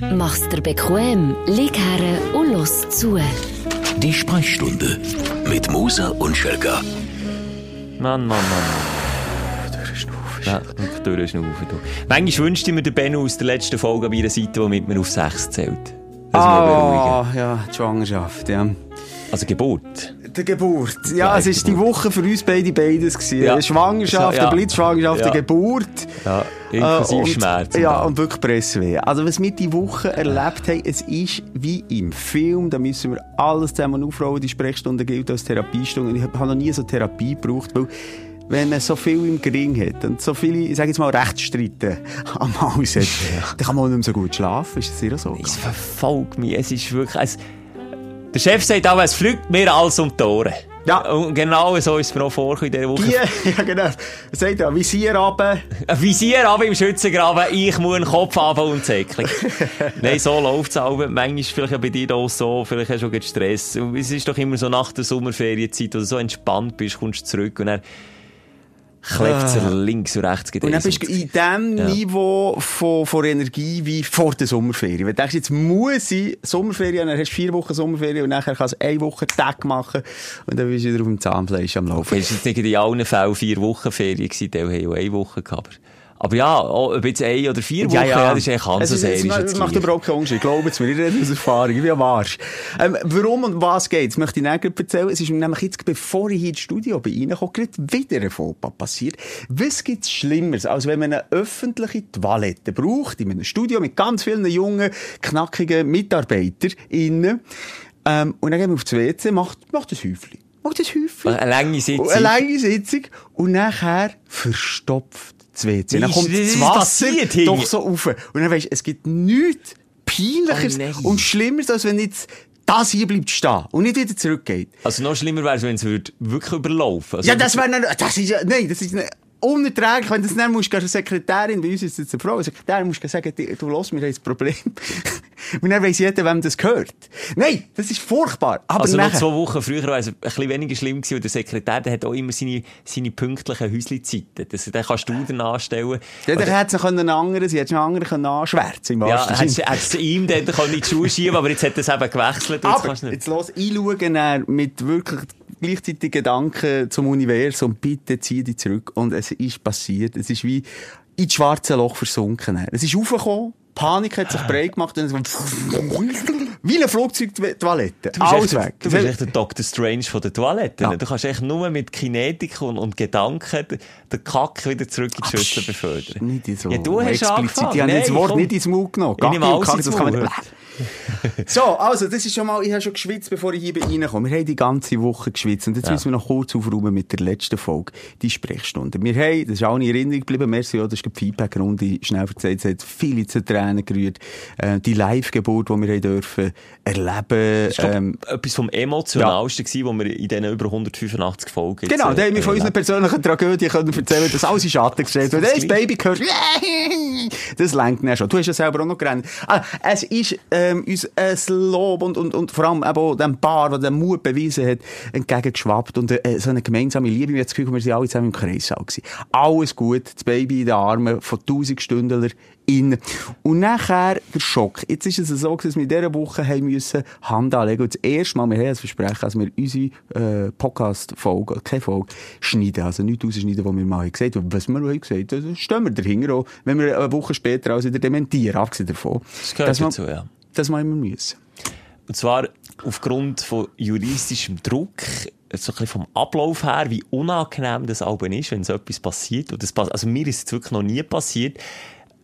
Mach's dir bequem, lieg her und los zu. Die Sprechstunde mit Musa und Schelga. Mann, Mann, Mann. Ja, durchschnaufen. du. Manchmal wünschte ich mir den Benno aus der letzten Folge an meiner Seite, der mit mir auf 6 zählt. Das ah. Ah, ja, die Schwangerschaft, ja. Also Geburt. Die Geburt. Ja, es ist die Woche für uns beide beides gewesen. Ja. Schwangerschaft, Ja. Blitzschwangerschaft, Ja. Geburt. Ja, inklusive Äh, und- Schmerzen. Ja, und wirklich Pressweh. Also, was wir die Woche erlebt haben, es ist wie im Film. Da müssen wir alles zusammen aufrollen. Die Sprechstunde gilt als Therapiestunde. Ich habe noch nie so Therapie gebraucht, weil wenn man so viel im Gring hat und so viele, ich sage jetzt mal, Rechtsstreite am Haus hat, dann kann man auch nicht mehr so gut schlafen. Ist das sicher so? Es verfolgt mich. Es ist wirklich. Es, der Chef sagt aber, es fliegt mir alles um die Ohren. Ja. Und genau so ist es mir auch vorgekommen in dieser Woche. Die, ja, genau. Er sagt ja, Visier runter. Ein Visier ab im Schützengraben, ich muss einen Kopf haben und Säckchen. Nein, so läuft es auch. Manchmal ist vielleicht auch bei dir auch so, vielleicht hast du auch Stress. Und es ist doch immer so nach der Sommerferienzeit, wo du so entspannt bist, kommst du zurück und dann klebt es dir links und rechts Und dann bist du in dem Ja. Niveau von, von Energie wie vor der Sommerferien. Wenn du denkst, jetzt muss ich Sommerferien, dann hast du vier Wochen Sommerferien und nachher kannst du eine Woche Tag machen und dann bist du wieder auf dem Zahnfleisch am Laufen. Es war jetzt nicht in allen Fällen vier Wochen Ferien gewesen, die haben auch eine Woche gehabt. Aber, ja, ob jetzt eine oder vier Wochen, ja, das ist eigentlich ganz Es ist- sehr. es macht- überhaupt keinen Unterschied. Glaubt es mir, ich rede aus Erfahrung, wie am Arsch. Ähm, warum und was geht's? Möchte ich näher erzählen. Es ist mir nämlich jetzt, bevor ich hier ins Studio bin, reingekommen, gerade wieder ein Fauxpas passiert. Was gibt's Schlimmeres, als wenn man eine öffentliche Toilette braucht, in einem Studio mit ganz vielen jungen, knackigen MitarbeiterInnen, ähm, und dann gehen wir aufs WC, macht, macht ein Häufchen. Macht ein Häufchen. Eine lange Sitzung. Eine lange Sitzung. Und nachher verstopft das WC. Dann kommt das Wasser doch so rauf. Und dann weisst du, es gibt nichts peinlicheres Oh und schlimmeres, als wenn jetzt das hier bleibt stehen und nicht wieder zurückgeht. Also noch schlimmer wäre es, wenn es würde wirklich überlaufen also Ja, das wäre, das ist ja, nein, das ist nicht unerträglich, wenn du das dann musst, gehst Sekretärin, bei uns ist es jetzt eine Frau, eine Sekretärin musst du sagen, du los, wir haben ein Problem. und dann weiss jeder, wem das gehört. Nein, das ist furchtbar. Aber Also noch nachher- zwei Wochen früher wäre es ein bisschen weniger schlimm gewesen, weil der Sekretär, der hat auch immer seine, seine pünktlichen Häusli-Zeiten. Das, den kannst du dann anstellen. Ja, der hätte es noch einen anderen, sie hätte einen anderen können anschwärzen im ja, hättest du ihm dann können in die Schuhe schieben aber jetzt hat er es eben gewechselt. jetzt Aber kannst du nicht. jetzt los, einschauen dann mit wirklich gleichzeitig Gedanken zum Universum, bitte zieh dich zurück. Und es ist passiert. Es ist wie ins schwarze Loch versunken. Es ist aufgekommen, Panik hat sich breit gemacht und es wie eine Flugzeugtoilette. Du bist Alles echt, weg. Du bist echt der Dr. Strange von der Toilette. Ja. Du kannst echt nur mit Kinetik und, und Gedanken den- Kack wieder zurück in die Schüssel befördern. Nicht in so Ja, du hast explizit. angefangen. Ich habe Nein, das Wort komm. nicht ins Mund genommen. Ich Gacki und das kann man nicht. So, also, das ist schon mal, ich habe schon geschwitzt, bevor ich hier reinkomme. Wir haben die ganze Woche geschwitzt. Und jetzt Ja. müssen wir noch kurz aufräumen mit der letzten Folge, die Sprechstunde. Wir haben, das ist auch in Erinnerung geblieben, merci, das ist die Feedback-Runde, schnell erzählt, es hat viele zu Tränen gerührt. Äh, die Live-Geburt, die wir haben dürfen erleben, Das war ähm, etwas vom Emotionalsten, gewesen, was wir in diesen über 185 Folgen Genau, da haben wir von äh, unseren persönlichen Tragödien können erzählen, dass alles in Schatten gestellt wird. Das Baby gehört. Das lenkt dann schon. Du hast ja selber auch noch gerannt. Ah, es ist ähm, uns ein Lob und, und, und vor allem eben auch dem Paar, der den Mut bewiesen hat, entgegengeschwappt und äh, so eine gemeinsame Liebe. Ich habe das Gefühl, wir sind alle zusammen im Kreissaal gewesen. Alles gut, das Baby in den Armen von 1000 Stündler in. Und nachher der Schock. Jetzt ist es so, dass wir in dieser Woche haben müssen Hand anlegen. Und das erste Mal, wir haben das Versprechen, dass wir unsere äh, Podcast-Folge, keine Folge, schneiden. Also nicht rausschneiden, was wir mal gesagt haben. Was wir haben gesagt haben, das stehen wir dahinter auch, wenn wir eine Woche später also wieder dementieren, abgesehen davon. Das gehört dazu, ja. Das wir immer müssen. Und zwar aufgrund von juristischem Druck, so ein vom Ablauf her, wie unangenehm das Album ist, wenn so etwas passiert. Und das, also mir ist es wirklich noch nie passiert.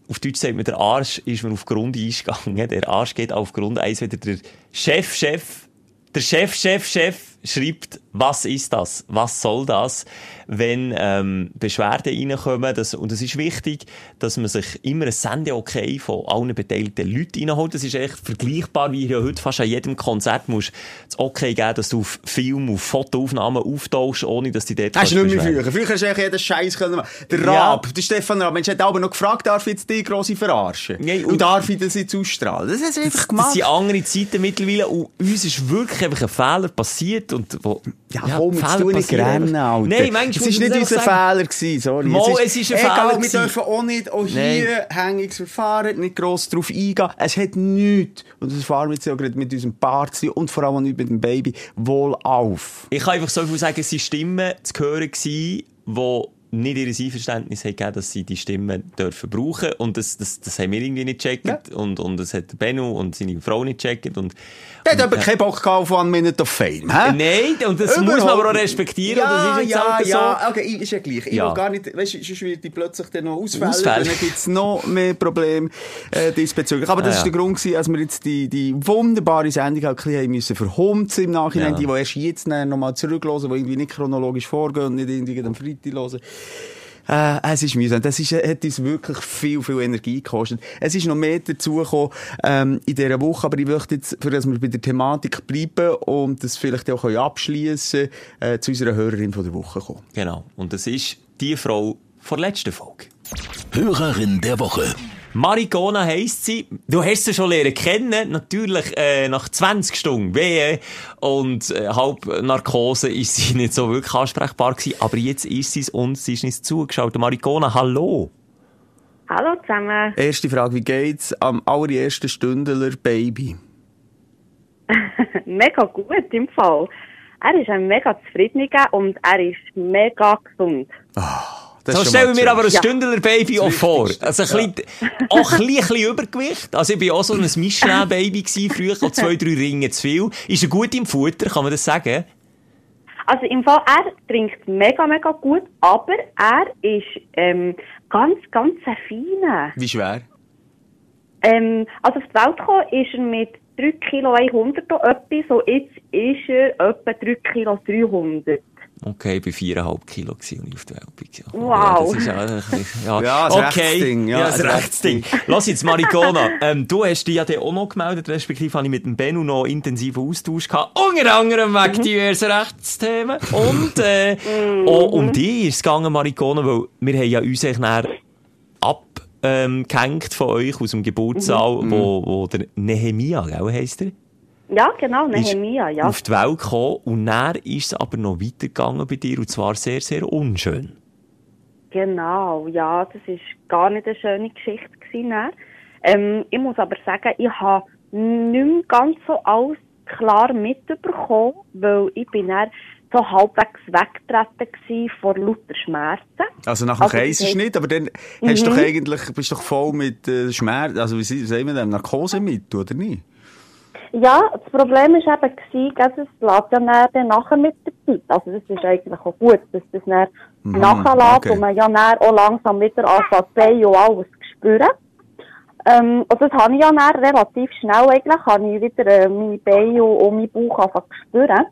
Auf Deutsch sagt man, der Arsch ist mir auf Grund eingegangen. Der Arsch geht auf Grund eins wieder der Chef, Chef, der Chef, Chef, Chef schreibt, was ist das? Was soll das? Wenn ähm, Beschwerden reinkommen, das, und es ist wichtig, dass man sich immer ein Sende-Okay von allen beteiligten Leuten reinholt. Das ist echt vergleichbar, wie ja heute fast an jedem Konzert musst das Okay geben, dass du auf Film, auf Fotoaufnahmen auftauchst, ohne dass die dort Hast du nicht mehr früher. Früher hast du eigentlich jeden Scheiß können machen. Der Ja. Raab, der Stefan Raab, Mensch, hat aber noch gefragt, darf ich jetzt die grosse verarschen? Nee, und, und- darf ich das jetzt ausstrahlen? Das hast du einfach Das gemacht. sind andere Zeiten mittlerweile und uns ist wirklich einfach ein Fehler passiert und wo... Ja, komm, jetzt Fehler tu nicht rennen. Alter. Nein, manchmal Es ist man nicht unser sagen. Fehler gewesen, sorry. Mal, es ist ein egal, Fehler wir dürfen auch nicht, auch hier, Hängungsverfahren, nicht gross drauf eingehen. Es hat nichts, und das fahren wir jetzt ja gerade mit unserem tun und vor allem nicht mit dem Baby, wohl auf. Ich kann einfach so viel sagen, es waren Stimmen zu hören, die nicht ihr Einverständnis haben gegeben, dass sie die Stimmen dürfen brauchen. Und das, das, das haben wir irgendwie nicht gecheckt. Und, und das hat Benno und seine Frau nicht gecheckt. Und, Der hat aber keinen Bock gehabt auf One Minute of Fame, hä? Nein, und das muss man aber auch respektieren. Ja, das ist ja, halt ja, so. okay, ist ja gleich. Ich Ja. will gar nicht, weißt du, sonst wird die plötzlich dann noch ausfällen, Ausfällen. dann gibt es noch mehr Probleme äh, diesbezüglich. Aber das Ah, ist ja. der Grund gewesen, als wir jetzt die, die wunderbare Sendung halt ein bisschen verhumzen im Nachhinein, Ja. die, die erst jetzt nochmal zurückhören, die irgendwie nicht chronologisch vorgehen und nicht irgendwie am Freitag hören. Äh, es ist mühsam. Das ist, äh, hat uns wirklich viel, viel Energie gekostet. Es ist noch mehr dazugekommen, ähm, in dieser Woche, aber ich möchte jetzt, für dass wir bei der Thematik bleiben und das vielleicht auch können abschliessen äh, zu unserer Hörerin von der Woche kommen. Genau. Und das ist die Frau von der letzten Folge. Hörerin der Woche. Marigona heisst sie. Du hast sie schon lernen kennen. Natürlich, äh, nach 20 Stunden Wehe und äh, halb Narkose ist sie nicht so wirklich ansprechbar gewesen. Aber jetzt ist sie es und sie ist uns zugeschaut. Marigona, hallo. Hallo zusammen. Erste Frage, wie geht's am allerersten Stündler Baby? Mega gut im Fall. Er ist ein mega zufriedener und er ist mega gesund. Das So mal wir schön. aber ein Ja. Stündler Baby auch vor. Also ein bisschen, auch ein bisschen, Übergewicht. Also ich bin auch so ein Michelin-Baby gewesen früher, auch zwei, drei Ringe zu viel. Ist er gut im Futter, kann man das sagen? Also im Fall, er trinkt mega, mega gut, aber er ist ähm, ganz, ganz ein feiner. Wie schwer? Ähm, also auf die Welt gekommen ist er mit 3 Kilo 100 und etwas, so jetzt ist er etwa 3 Kilo 300. Okay, ich war viereinhalb Kilo, gewesen, als ich auf der Welt war. Wow. Ja, das ist bisschen- ja. Ja, ein Rechtsding, ja, Ja, ein Rechtsding. Lass jetzt, Maricona, ähm, du hast dich ja dann auch noch gemeldet, respektive habe ich mit dem Benno noch intensiven Austausch gehabt, unter anderem wegen Mhm. diversen Rechtsthemen. Und äh, auch um dich ist es gegangen, Maricona, weil wir haben ja uns eigentlich nachher abgehängt ähm, gehängt von euch aus dem Geburtssaal, Mhm. wo, wo der Nehemia, gell, heisst er? Ja, genau, Nehemia, ja. auf die Welt gekommen und dann ist es aber noch weitergegangen bei dir und zwar sehr, sehr unschön. Genau, ja, das ist gar nicht eine schöne Geschichte gewesen. dann. Ähm, ich muss aber sagen, ich habe nicht mehr ganz so alles klar mitbekommen, weil ich bin dann so halbwegs weggetreten vor lauter Schmerzen. Also nach dem Also, Kaiserschnitt, aber dann hast du Mhm. doch eigentlich, bist du doch voll mit äh, Schmerz, also wie sagen wir dem, Narkose mit, oder nicht? Ja, das Problem ist eben dass es lässt ja dann, nachher mit der Zeit. Also das ist eigentlich auch gut, dass das dann nachher okay. und man ja dann auch langsam wieder anfängt, die Beine und alles zu spüren. Ähm, und das habe ich ja dann relativ schnell eigentlich, habe ich wieder äh, meine Beine und, und meinen Bauch angefangen zu spüren.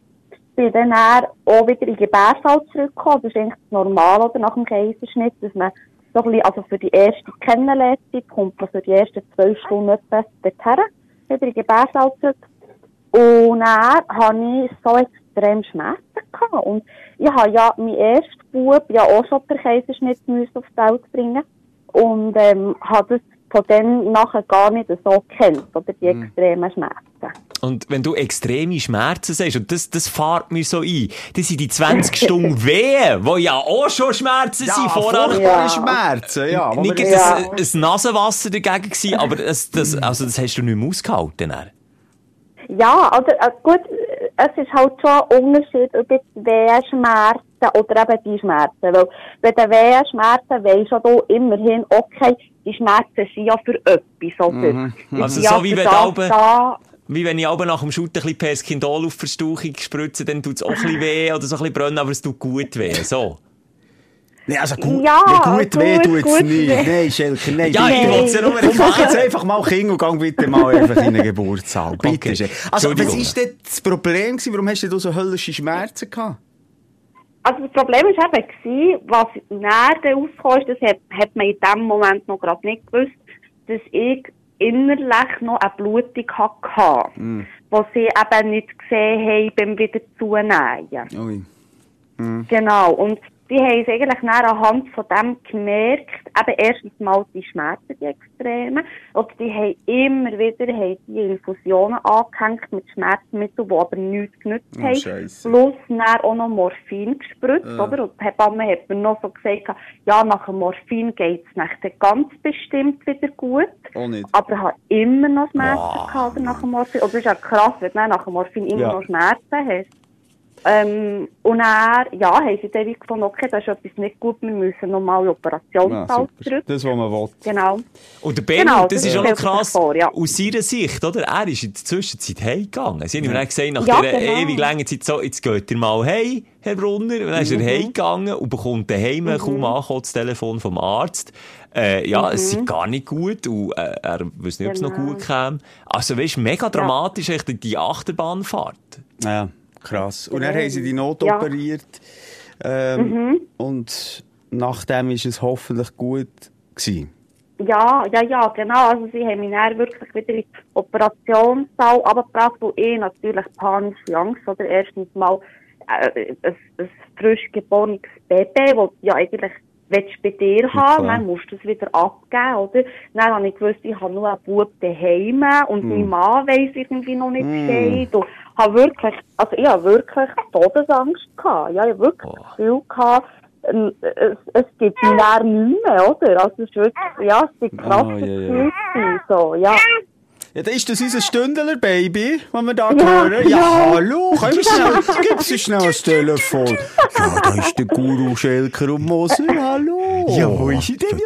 Bin dann, auch wieder in den Gebärsaal zurückgekommen. Das ist eigentlich das Normale oder nach dem Kaiserschnitt, dass man so ein bisschen, also für die erste Kennenlernzeit kommt man für die ersten zwölf Stunden etwa dorthin, wieder in Gebärsaal. Und dann habe ich so extrem Schmerzen gehabt. Und ich habe ja meinen ersten Bub ja auch schon per Kaiserschnitt müssen auf die Welt bringen. Und, ähm, habe das von dann nachher gar nicht so gekannt, oder die extremen Schmerzen. Und wenn du extreme Schmerzen sagst, und das, das fährt mir so ein, das sind die 20 Stunden Wehen, die ja auch schon Schmerzen sind vorher. furchtbare Ja. Schmerzen, ja. wo Nicht Ja. ein, ein Nasenwasser dagegen gewesen, aber das, das, also das hast du nicht mehr ausgehalten. dann. Ja, also äh, gut, es ist halt schon ein Unterschied, ob jetzt Wehenschmerzen oder eben die Schmerzen. Weil bei den Wehenschmerzen weisst du immerhin, okay, die Schmerzen sind ja für etwas, oder? Die Also sind so ja wie wenn du da. Wie wenn ich aber nach dem Shooten ein bisschen Perskindol auf Verstauchung spritze, dann tut es auch ein bisschen weh oder so ein bisschen brennen, aber es tut gut weh. So. Nee, also gut, Ja, nee, gut weh gut, tut's gut nicht. weh. Nein, Schelke, nein. Ja, ich Nein. wollte es ja nur mach jetzt einfach mal Kind und gang bitte mal einfach in den Geburtssaal. Bitte Okay. schön. Also, was ist denn das Problem gewesen? Warum hast du so höllische Schmerzen gehabt? Also das Problem war eben, gewesen, was näher rausgekommen ist, das hat, hat man in dem Moment noch gerade nicht gewusst, dass ich innerlich noch eine Blutung hatte, Mm. die sie eben nicht gesehen haben beim wieder zunehmen. Ui. Genau. Und die haben es eigentlich dann anhand von dem gemerkt, eben erstens mal die Schmerzen, die extremen, oder die haben immer wieder haben die Infusionen angehängt mit Schmerzmitteln, die aber nichts genützt Oh, haben. Scheisse. Plus dann auch noch Morphin gespritzt, oder? Und die Hebamme hat mir noch so gesagt, ja, nach dem Morphin geht's nachher ganz bestimmt wieder gut. Auch nicht. Aber ich habe immer noch Schmerzen gehabt oder nach dem Morphin. Das ist ja krass, wenn du nach dem Morphin immer Ja. noch Schmerzen hast. Ähm, und dann, ja, haben sie dann gefunden, okay, das ist etwas nicht gut, wir müssen nochmal in den Ja, Operationssaal super. zurück. Das, was man will. Genau. Und der Ben, Genau, das das ist auch noch krass, vor, ja. aus seiner Sicht, oder? Er ist in der Zwischenzeit heimgegangen. Sie haben ihm dann gesagt, nach Ja, dieser genau. ewig langen Zeit, so, jetzt geht ihr mal heim, Herr Brunner. Und dann ist Mhm. er heimgegangen und bekommt daheim kaum angekommen, das Telefon vom Arzt. Äh, ja, es ist gar nicht gut und äh, er wüsste nicht, ob es noch Mhm. Genau. gut käme. Also, weißt du, mega dramatisch, echt die Achterbahnfahrt. Ja, krass. Und dann haben sie die Not Ja. operiert. Ähm, Und nachdem ist es hoffentlich gut gewesen. Ja, ja, ja, genau. Also sie haben mich dann wirklich wieder in den Operationssaal abgebracht und ich natürlich panische Angst. Oder erstens mal äh, ein, ein frisch geborenes Baby, das ja eigentlich willst du bei dir haben, klar. dann musst du es wieder abgeben, oder? Dann habe ich gewusst, ich habe nur einen Bub daheim und mein Mann weiss irgendwie noch nicht Bescheid. Und habe wirklich, also ich habe wirklich Todesangst gehabt. Ja, ich habe wirklich das Gefühl gehabt, ähm, es, es gibt dann nicht mehr, oder? Also es ist wirklich, ja, es sind krasse Oh, ja, ja. Gefühle gewesen, so, ja. Ja, das ist das unser Stündler, Baby, das wir da Ja, hören. Ja, ja. hallo, wir schnell, gib uns schnell das Telefon. Ja, da ist der Guru Schelker und Moser, hallo. Ja, wo ist denn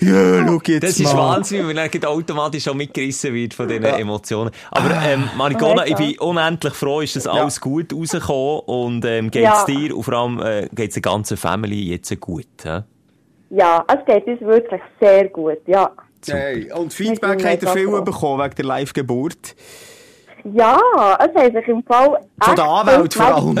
Ja, schau jetzt Das ist mal. Wahnsinn, weil man dann automatisch auch mitgerissen wird von diesen Emotionen. Aber, ähm, Marigona, ich bin unendlich froh, ist das alles gut rausgekommen und, ähm, geht's Ja. dir und vor allem, äh, geht's der ganzen Family jetzt gut, hä? Ja, es geht uns wirklich sehr gut, ja. Hey, und Feedback hat er viel bekommen wegen der Live-Geburt. Ja, es haben sich im Fall... Von der Anwalt vor allem.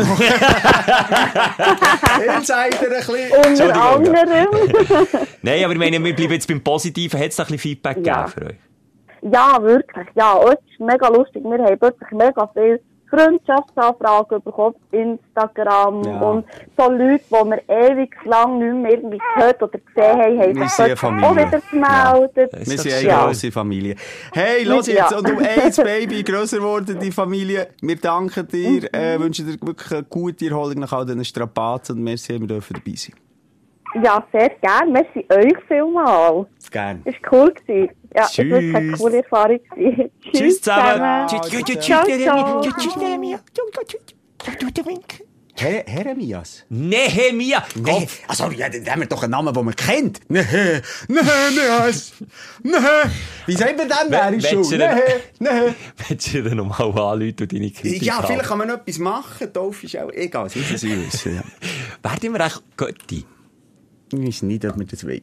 Insider ein bisschen. Unter anderem. Nein, aber ich meine, wir bleiben jetzt beim Positiven. Hat es da ein bisschen Feedback Ja. gegeben für euch? Ja, wirklich. Ja, es ist mega lustig. Wir haben wirklich mega viel Freundschaftsanfragen bekommen auf Instagram. Ja. Und so Leute, die wir ewig lang nicht mehr irgendwie gehört oder gesehen haben, haben Wir sich auch wieder gemeldet. Ja. Wir Ist sind eine ja. grosse Familie. Hey, los jetzt. Und um eins, Baby, grösser geworden, die Familie. Wir danken dir, äh, wünschen dir wirklich eine gute Erholung nach all diesen Strapazen und merci, wir dürfen dabei sein. Ja, sehr gerne. Merci euch vielmals. Gerne. War cool. Gewesen. Ja, es war wirklich eine Tschüss. coole Erfahrung. gewesen. Tschüss zusammen. Tschüss, Tschüss, tschüss, tschüss, tschüss, tschüss. Her Heremias. Nehemia. Oh, also, ja, dann haben wir doch einen Namen, den man kennt. Nehe, Nehemias. Nehe. Wie sagt man denn, wer ist schon? Nehe, Nehe. Willst du dir nochmal anrufen und deine Kritik Ja, vielleicht kann man noch etwas machen. Doof ist auch egal. Das müssen Sie. Ja. Werden wir echt Götti? Ich nicht, ob wir das wollen.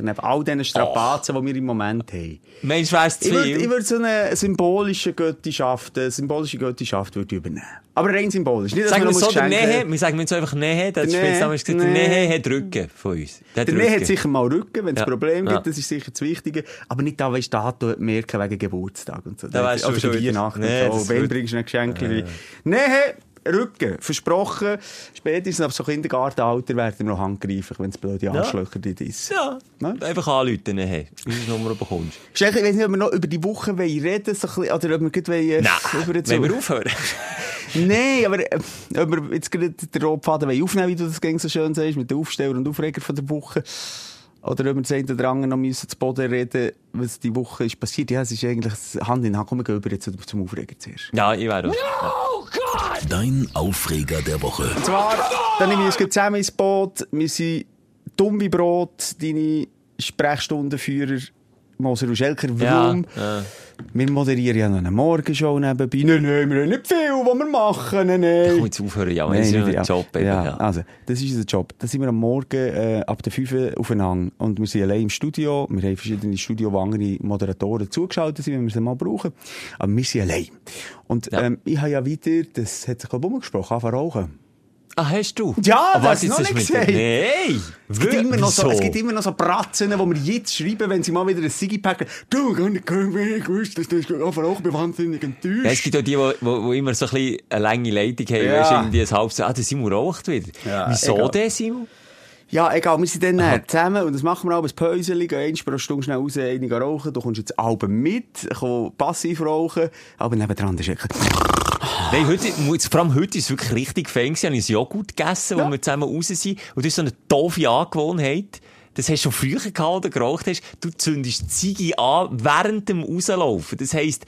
Neben all diesen Strapazen, die wir im Moment haben. Du, wär's zu Ich würde viel? ich würd so eine symbolische Göttischaft, eine symbolische Göttischaft würde übernehmen. Aber rein symbolisch. Nicht, dass Sagen wir so, der Nähe, wir sagen jetzt einfach Nähe, das Der ist jetzt Nähe, damals gesagt, der Nähe. Hat Rücken von uns. Der, Der Nähe hat sicher mal Rücken, wenn es Ja. ein Problem Ja. gibt, das ist sicher das Wichtige. Aber nicht da, weißt du, merken wegen Geburtstag und so. Da weisst du schon. Weihnachten. Nee, so. wird- bringst du ein Geschenk? Nähe, Rücken, versprochen. Spätestens ab so Kindergartenalter werden wir noch handgreiflich, wenn es blöde Arschlöcher dort ist. Ja, Ne? einfach anrufen, Nähe. Unsere Nummer bekommst. Ich weiß nicht, ob wir noch über die Woche wollen reden so bisschen, oder ob wir gleich wollen, Nein, über wenn wir aufhören. Nein, aber äh, ob wir jetzt gerade den Rotfaden wollen aufnehmen wie du das so schön sagst, mit den Aufsteller und Aufreger von der Woche. Oder ob wir das eine oder andere noch müssen zu Boden reden, was die Woche ist passiert. Ja, es ist eigentlich Hand in Hand. Komm, wir gehen über jetzt zum Aufreger zuerst. Ja, ich wäre Dein Aufreger der Woche. Und zwar, dann nehmen wir uns zusammen ins Boot. Wir sind dumm wie Brot, deine Sprechstundenführer Moser und Schelker. Warum? Ja, ja. Wir moderieren ja noch eine Morgenshow nebenbei. Nein, nein, wir haben nicht viel, was wir machen. Nein, nein. Komm jetzt aufhören, ja, wir sind nicht- einen Job. Eben, ja. ja. Also, das ist unser Job. Da sind wir am Morgen äh, ab der 5 Uhr aufeinander. Und wir sind allein im Studio. Wir haben verschiedene Studio, wo andere Moderatoren zugeschaltet sind, wenn wir sie mal brauchen. Aber wir sind allein. Und Ja. ähm, ich habe ja wieder, das hat sich glaube ich umgesprochen, anfangen rauchen. Ah, hast du? Ja, Aber das hast du jetzt noch ist nicht gesehen. Nein! Es gibt, immer noch so, es gibt immer noch so Bratzen, die wir jetzt schreiben, wenn sie mal wieder ein Sigi packen. Du, ich gewusst, dass das einfach auch wahnsinnig enttäuscht. Ja, es gibt auch die, die, immer so ein bisschen eine lange Leitung haben. Ja. Weisst, irgendwie ein halbes. Ah, der Simon raucht wieder. Ja, Wieso der, Simon? Ja, egal, wir sind dann äh, zusammen und das machen wir auch ein Päuschen, gehen eins pro Stunde schnell raus, einige rauchen, du kommst jetzt Alben mit, komm passiv rauchen, aber nebendran ist wirklich... Nein, heute, vor allem heute ist es wirklich richtig fein. Ich habe ein Joghurt gegessen, Ja. wo wir zusammen raus sind. Und das ist so eine doofe Angewohnheit. Das hast du schon früher gehabt, oder geraucht hast. Du zündest die Ziege an während dem Rauslaufen. Das heisst,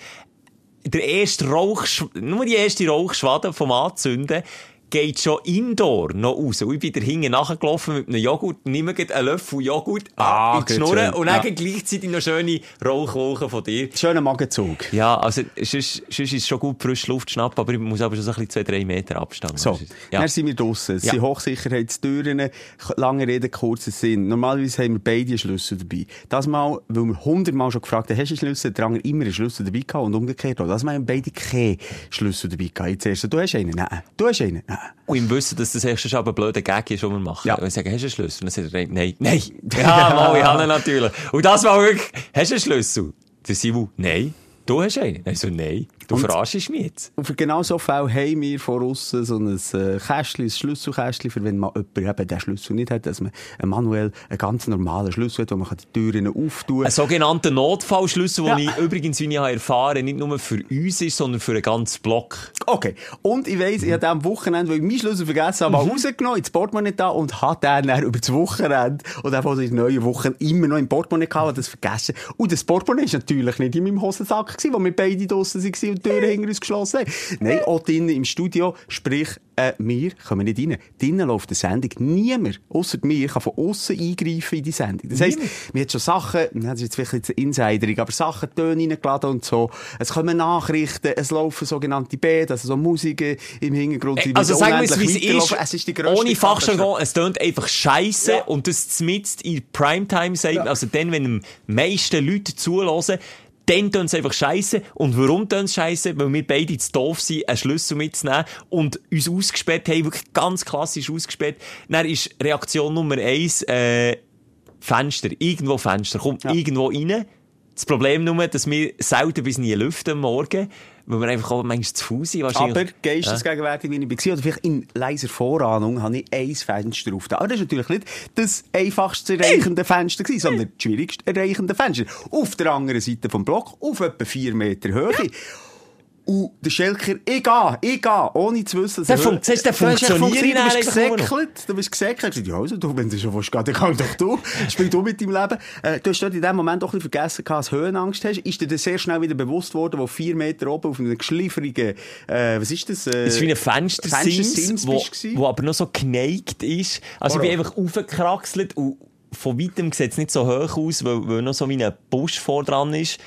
der erste Rauch, nur die erste Rauchschwade vom Anzünden geht schon indoor noch raus. Und ich bin da hinten nachgelaufen mit einem Joghurt, nehme einen Löffel Joghurt Ah, in die gut, Schnur schön. und dann Ja. gleichzeitig noch schöne Rauchwolken von dir. Schöner Magenzug. Ja, also, sonst, sonst ist es schon gut, frische Luft zu schnappen, aber ich muss aber schon so ein bisschen zwei, drei Meter Abstand. So, ja. dann sind wir draussen. Es Ja. sind Hochsicherheitstüren, lange Rede, kurzer Sinn. Normalerweise haben wir beide Schlüssel dabei. Das Mal, weil wir hundertmal schon gefragt haben, hast du einen Schlüssel? Der andere immer einen Schlüssel dabei gehabt und umgekehrt auch. Das Mal haben beide keinen Schlüssel dabei gehabt. Jetzt erst, du hast einen? Nein. Du hast einen? Nein. Und im Wissen, dass das erste schon ein blöder Gag ist, den wir machen. Ja. Und ich sage, hast du einen Schlüssel? Und dann sagt er, nein, nein. Ja, mal, ich habe ihn natürlich. Und das war wirklich, hast du einen Schlüssel? Der Simon, nein. Du hast einen? Ich so, nein. Du Und- verarschst mich jetzt. Und für genau so Fälle haben wir von aussen so ein äh, Kästchen, ein Schlüsselkästchen, für wenn man jemand eben den Schlüssel nicht hat, dass man manuell einen ganz normalen Schlüssel hat, wo man die Türen auftun Ein kann. sogenannter Notfallschlüssel, Ja. den ich übrigens, wie ich habe erfahren nicht nur für uns ist, sondern für einen ganzen Block. Okay. Und ich weiss, ich habe am Wochenende, weil ich meinen Schlüssel vergessen habe, mal rausgenommen, ins Portemonnaie da und habe den dann über das Wochenende und dann in der neuen Woche immer noch im Portemonnaie gehabt und das vergessen. Und das Portemonnaie ist natürlich nicht in meinem Hosensack gewesen, wo wir beide draussen waren die Türen hinter uns geschlossen haben. Nein, auch drinnen im Studio, sprich, äh, wir kommen nicht rein. Drinnen läuft eine Sendung. Niemand, ausser mir, kann von außen eingreifen in die Sendung. Das heisst, wir haben schon Sachen, das ist jetzt vielleicht jetzt Insiderung, aber Sachen, Töne reingeladen und so. Es kommen Nachrichten, es laufen sogenannte Bäder, also so Musik im Hintergrund. die Also sagen wir es, wie es ist. Es ist die grösste Ohne Fachjargon, es tönt einfach scheiße Ja. und das mitten in Primetime sagt, also dann, wenn am meisten Leute zulassen, dann tönt es einfach scheiße. Und warum tönt es scheiße? Weil wir beide zu doof sind, einen Schlüssel mitzunehmen und uns ausgesperrt haben, wirklich ganz klassisch ausgesperrt. Dann ist Reaktion Nummer eins, äh, Fenster, irgendwo Fenster, kommt irgendwo rein. Das Problem nur, dass wir selten bis nie lüften am Morgen, weil wir einfach auch manchmal zu Fuß sind. Aber wahrscheinlich. geistesgegenwärtig, wie ich war, oder vielleicht in leiser Vorahnung, habe ich ein Fenster auf. Aber das ist natürlich nicht das einfachst zu erreichende Fenster gewesen, sondern das schwierigst erreichende Fenster. Auf der anderen Seite vom Block, auf etwa vier Meter Höhe. Und der Schelker, ich gehe, ich gehe, ohne zu wissen, dass Der er- fun- siehst du, der funktioniert Du bist gesäckelt, du bist gesäckelt. Ich Ja, also, du, wenn du schon willst, gehen, dann geh doch du. Spiel du mit deinem Leben. Äh, du hast dort in dem Moment auch ein bisschen vergessen, dass du Höhenangst hast. Ist dir das sehr schnell wieder bewusst worden, wo vier Meter oben auf einem geschlifferigen, äh, was ist das? Äh, Es ist wie ein Fenstersims, Fenstersims wo, bist du gewesen? wo aber noch so geneigt ist. Also ich bin Horror. einfach aufgekraxelt und von weitem sieht es nicht so hoch aus, weil, weil noch so wie ein Busch vor dran ist,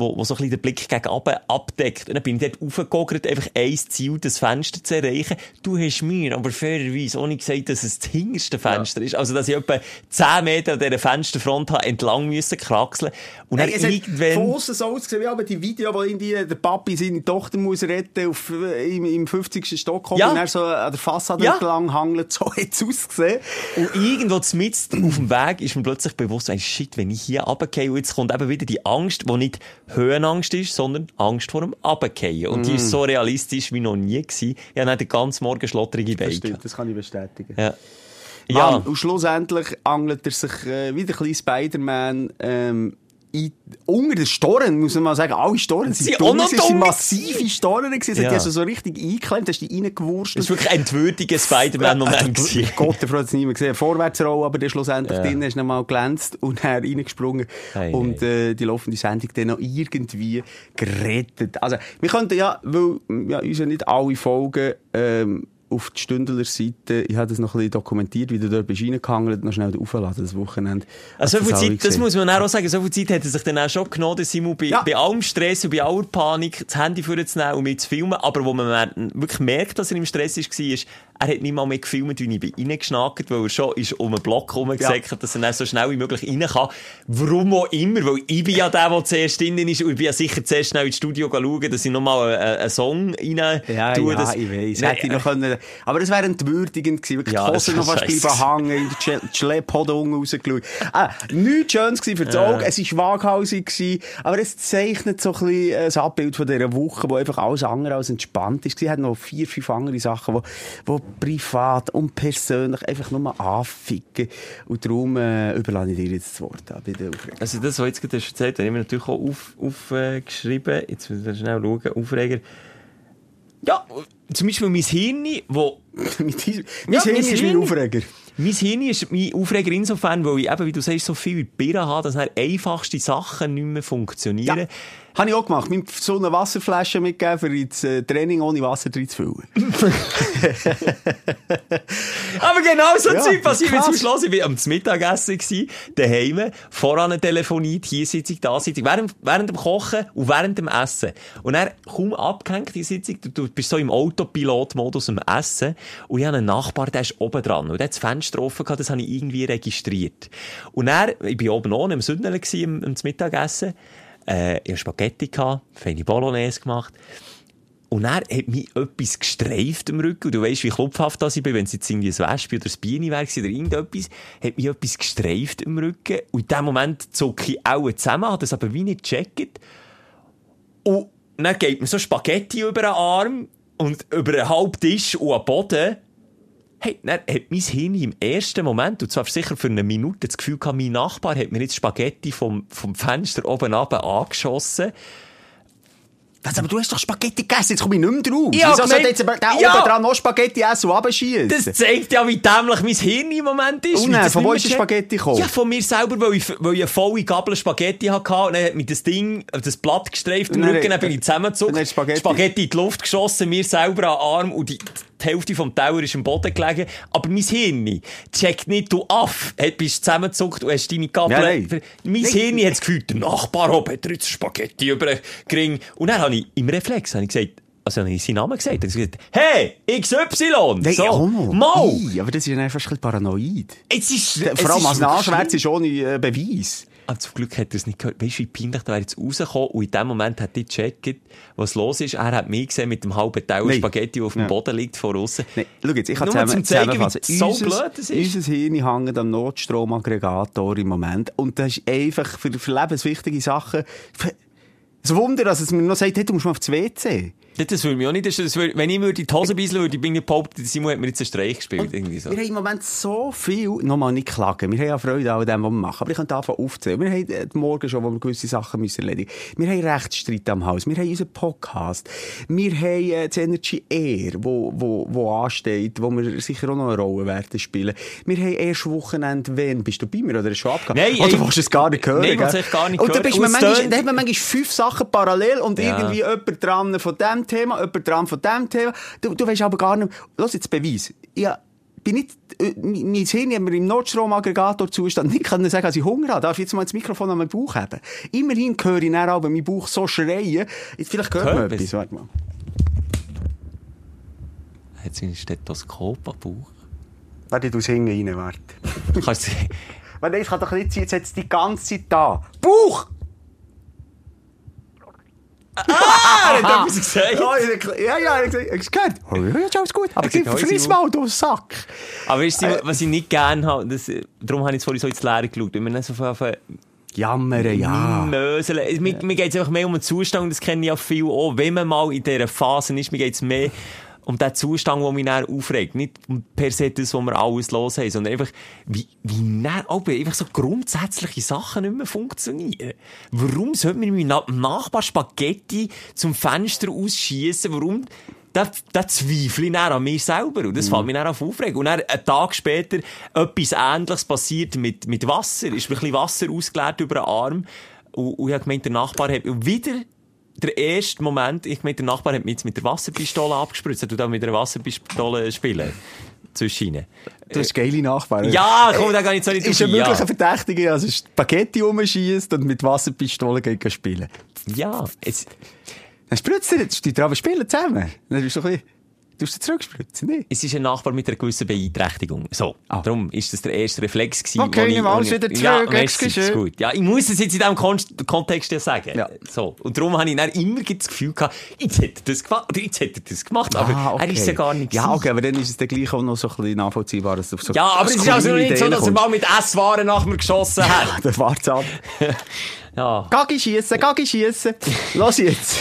wo, wo so ein bisschen den Blick gegen oben abdeckt. Und dann bin ich dort aufgegogert, einfach ein Ziel, das Fenster zu erreichen. Du hast mir aber fairerweise nicht gesagt, dass es das hinterste Fenster ist. Also dass ich etwa 10 Meter an dieser Fensterfront habe entlang müssen kraxeln. Und dann Hey, es hat irgendwann... von aussen so ausgesehen, wie aber die Video, wo irgendwie der Papi seine Tochter muss retten auf, äh, im, im 50. Stock kommt Ja. und er so an der Fassade Ja. entlang hangelt. So hat es ausgesehen. Und irgendwo mitten auf dem Weg ist mir plötzlich bewusst, ey, shit, wenn ich hier runtergehe, und jetzt kommt eben wieder die Angst, die nicht Höhenangst ist, sondern Angst vor dem Runtergehen. Und die ist so realistisch wie noch nie gewesen. Ich habe dann den ganzen Morgen schlotterige Beine. Das stimmt, das kann ich bestätigen. Ja. Ja. Ja. und schlussendlich angelt er sich äh, wie der kleine Spider-Man ähm, in, unter den Storen, muss man mal sagen. Alle Storen sind noch Es dumm massive Storen. Es hat Ja. die also so richtig eingeklemmt, hast die reingewurscht. Das war wirklich ein entwürdiger Spider-Man-Moment. gewesen. Gott, der Frau hat es niemand gesehen. Vorwärtsroll, aber der schlussendlich Ja. drin ist noch mal glänzt und er reingesprungen. Ei, und äh, die laufende Sendung dann noch irgendwie gerettet. Also, wir könnten ja, weil ja, uns ja nicht alle Folgen ähm, auf die Stündler Seite, ich habe das noch ein bisschen dokumentiert, wie du dort bist reingehangelt, noch schnell aufladen, das Wochenende. Also, so viel Zeit, das gesehen? muss man auch sagen, so viel Zeit hat er sich dann auch schon genommen, dass Simon bei, Ja. bei allem Stress und bei aller Panik das Handy vorzunehmen und mich zu filmen. Aber wo man wirklich merkt, dass er im Stress war, ist, Er hat nicht mal mehr gefilmt, wie ich bin reingeschnackt, weil er schon ist um einen Block herumgesäckert, Ja. dass er dann so schnell wie möglich rein kann. Warum auch immer, weil ich bin ja der, der zuerst drin ist und ich bin ja sicher zuerst schnell ins Studio schauen, dass ich nochmal einen, einen Song rein Ja, tue. ja, dass- ich weiss. Nee, Hätte ich noch können, aber es wäre entwürdigend gewesen. Wirklich Ja, die das Hosen noch fast bleiben hängen, in der Schlepphode unten rausgeschaut. Ah, nichts Schönes gewesen für das Auge. Es war waghalsig gewesen, aber es zeichnet so ein bisschen ein Abbild von dieser Woche, wo einfach alles andere als entspannt ist. Es hat noch vier, fünf andere Sachen, wo privat und persönlich einfach nur anficken. Und darum äh, überlasse ich dir jetzt das Wort an, bitte Aufreger. Also das, was jetzt gerade erzählt hast, habe ich mir natürlich auch aufgeschrieben. Auf, äh, jetzt müssen wir schnell schauen. Aufreger. Ja, zum Beispiel mein Hirn, wo... Mein Hirn ist mein Hirn. Aufreger. Mein Hirn ist mein Aufreger insofern, weil ich eben, wie du sagst, so viel Birnen habe, dass dann einfachste Sachen nicht mehr funktionieren. Ja. Habe ich auch gemacht. Mir so eine Wasserflasche mitgegeben, für ins äh, Training ohne Wasser drin zu füllen. Aber genau so Ja, Zeug passiert mir zum Schluss. Ich war am Mittagessen, daheim, voran telefoniert, hier Sitzung, da Sitzung, während, während dem Kochen und während dem Essen. Und dann kaum abgehängt, die Sitzung, du, du bist so im Autopilot-Modus am Essen und ich habe einen Nachbar, der ist oben dran und der hat das Fenster offen gehabt, das habe ich irgendwie registriert. Und dann, ich bin oben ohne im gewesen, am, am Mittagessen, äh, ich Spaghetti, gehabt, feine Bolognese gemacht. Und er hat mich etwas gestreift im Rücken. Und du weißt, wie klopfhaft das ich bin, wenn es jetzt irgendwie ein Wespe oder ein Biene wäre oder irgendetwas, hat mich etwas gestreift im Rücken. Und in dem Moment zucke ich auch zusammen, hat das aber wie nicht gecheckt. Und dann geht mir so Spaghetti über den Arm und über einen halben Tisch und am Boden. Hey, dann hat mein Hirn im ersten Moment, und zwar sicher für eine Minute, das Gefühl gehabt, mein Nachbar hat mir jetzt Spaghetti vom, vom Fenster oben runter angeschossen. Was, aber du hast doch Spaghetti gegessen, jetzt komme ich nicht mehr drauf. Ja, Wieso gemeint- sollte jetzt der Ja. oben dran noch Spaghetti essen und runterschiessen? Das zeigt ja, wie dämlich mein Hirn im Moment ist. Und Wie dann, das von wo ist checkt. Spaghetti gekommen? Ja, von mir selber, weil ich, weil ich eine volle Gabel Spaghetti hatte und dann hat mich das Ding, das Blatt gestreift im Und dann- Rücken, dann bin ich du Spaghetti- Spaghetti in die Luft geschossen, mir selber an den Arm und die, die Hälfte vom Tower ist am Boden gelegen. Aber mein Hirn checkt nicht, du Aff, bist zusammengezuckt und hast deine Gabel... Ja, nein. Mein Hirn hat das Gefühl, der Nachbar oben hat jetzt Spaghetti über den Gring. Und dann habe ich im Reflex habe ich gesagt, also habe ich seinen Namen gesagt, habe ich gesagt, hey, XY! Nein, so, Homo. Mal! Ei, aber das ist einfach ein bisschen paranoid. Es ist, Vor allem als schlimm. ist ohne äh, Beweis. Aber zum Glück hat er es nicht gehört. Weißt du, wie peinlich der wäre jetzt rausgekommen und in dem Moment hat er gecheckt, was los ist. Er hat mich gesehen mit dem halben Teil Nein. Spaghetti, der auf dem Ja. Boden liegt, von außen. Nee, schau jetzt, ich kann Nur zusammen, zeigen, wie zusammenfassen. so Unser- blöd das ist. Unser Hirn hängt am Notstromaggregator im Moment. Und das ist einfach für, für lebenswichtige Sachen. Für- Das Wunder, dass es mir noch sagt, hey, du musst mal aufs WC. Das würde mich auch nicht, das würde, wenn ich würde die Hose beiseln würde, ich bin nicht behauptet, Simon hat mir jetzt einen Streich gespielt, irgendwie so. Wir haben im Moment so viel, nochmal nicht klagen, wir haben ja Freude an dem, was wir machen, aber ich könnte anfangen aufzählen. Wir haben äh, morgen schon, wo wir gewisse Sachen müssen erledigen Wir haben Rechtsstreit am Haus, wir haben unseren Podcast, wir haben äh, das Energy Air, wo, wo, wo ansteht, wo wir sicher auch noch eine Rolle werden spielen. Wir haben erst Wochenende, wenn, bist du bei mir oder schon abgegangen? Nein, oder willst du es gar nicht hören? nein, ich gar nicht Und dann, hören. bist Und man manchmal, dann hat man manchmal fünf Sachen parallel und Ja. irgendwie jemand dran von dem Thema, jemand dran von dem Thema. Du, du weißt aber gar nicht, los jetzt Beweis. Ja, bin nicht, äh, mein Hirn hat mir im Notstromaggregator-Zustand nicht können sagen, dass ich Hunger habe. Darf ich jetzt mal das Mikrofon an meinen Bauch haben? Immerhin höre ich dann aber meinen Bauch so schreien. Jetzt vielleicht hört man etwas. Warte mal. Hat sein Stethoskop am Bauch. Warte, du hinten rein, warte. Kannst du Warte, das kann doch nicht sein, jetzt hat es die ganze Zeit da. Bauch! Ah, er hat etwas gesagt. Ja, ja, ja, er hat gesagt? Oh, ja, ist alles gut. Aber Er gesagt, friss «Hoi, mal, du Sack. Aber weißt du, was ich nicht gerne habe, das, darum habe ich vorhin so ins Leere geschaut, wenn man dann so viel Jammern, ja. Möseln. Es- Mir, mir geht es einfach mehr um den Zustand, das kenne ich ja viel auch. Wenn man mal in dieser Phase ist, mir geht es mehr um den Zustand, der mich dann aufregt. Nicht per se das, was wir alles los haben, sondern einfach, wie, wie dann einfach so grundsätzliche Sachen nicht mehr funktionieren. Warum sollte mir mein Na Nachbar Spaghetti zum Fenster ausschießen? Warum? Da, da zweifle ich dann an mir selber. Und das fällt mir dann auf aufregen. Und dann, einen Tag später, etwas Ähnliches passiert mit, mit Wasser. Ist mir ein bisschen Wasser ausgeleert über den Arm. Und, und ich habe gemeint, der Nachbar hat, wieder, der erste Moment, ich meine, der Nachbar hat mich jetzt mit der Wasserpistole abgespritzt. Tut auch mit einer Wasserpistole spielen. Zwischen ihnen. Du hast geile Nachbarn. Ja, komm, da gehe ich jetzt auch nicht Ist drauf ein ein, ja. möglicher Verdächtiger, also Spaghetti rumschießt und mit Wasserpistolen gegen spielen. Ja, es, Dann spritzt er jetzt, die spielen zusammen. Dann bist du ein bisschen... Du hast zurückspritzen, nicht? Es ist ein Nachbar mit einer gewissen Beeinträchtigung. So. Ah. Darum ist das der erste Reflex gewesen. Okay, ich- nimm wieder Ja, zurück, merci, excuse. ist gut. Ja, ich muss es jetzt in diesem Kon Kontext ja sagen. Ja. So. Und darum habe ich dann immer das Gefühl gehabt, jetzt hätte er das gemacht, jetzt hätte er das gemacht, aber Ah, er ist ja gar nicht Ja, okay, aber dann ist es dann gleich auch noch so ein bisschen nachvollziehbar, dass du auf so Ja, aber es ist also nicht so, dass er mal mit Esswaren nach mir geschossen hat. Dann wart's ab. Ja. Gagi schiessen, Gagi schiessen. Los jetzt.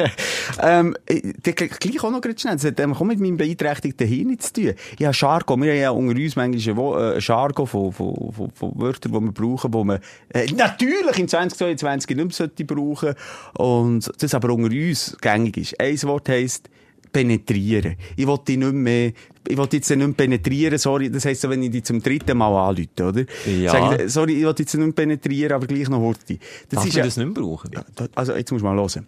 ähm, der gleich auch noch gerade schnell. Das hat ähm, mit meinem beeinträchtigten Hirn zu tun. Ich habe Jargon. Wir haben ja unter uns manchmal ein äh, ein Jargon von, von, von, von Wörtern, die wir brauchen, die man äh, natürlich im 2022 nicht mehr sollte brauchen Und das aber unter uns gängig ist. Ein Wort heisst penetrieren. Ich wollte dich nicht mehr, ich wollte jetzt nicht mehr penetrieren, sorry. Das heisst so, wenn ich dich zum dritten Mal anrufe, oder? Ja. Sag ich, sorry, ich wollte jetzt nicht mehr penetrieren, aber gleich noch Horti. Das Darf ist man ja, das nicht mehr brauchen? also, jetzt musst du mal hören.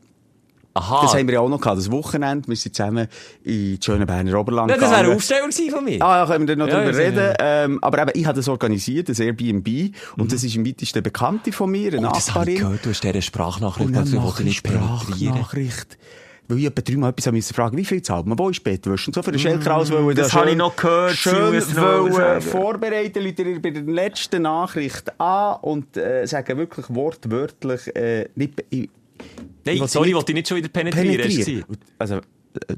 Aha. Das haben wir ja auch noch gehabt, das Wochenende. Wir sind zusammen in das schöne Berner Oberland ja, das wäre ein gegangen. Aufsteller gewesen von mir. Ah, ja, können wir dann noch Ja, drüber ja, reden. Ähm, aber eben, ich habe das organisiert, das Airbnb. Und das ist im weitesten Bekannte von mir, eine Oh, das habe Nachbarin. ich gehört, du hast diese Sprachnachricht, Und penetrieren. Sprachnachricht. Weil ich etwa dreimal etwas müssen fragen, wie viel zahlt man, wo ist Bettwäsche? Und so für den Schelkraus, weil wir Mm, das da habe ich noch gehört, Schön wollen sagen. vorbereiten, Leute, ihr bei der letzten Nachricht an und äh, sagen wirklich wortwörtlich, äh, nicht, ich, Nein, will sorry, ich wollte dich nicht schon wieder penetrieren. penetrieren. Also, äh,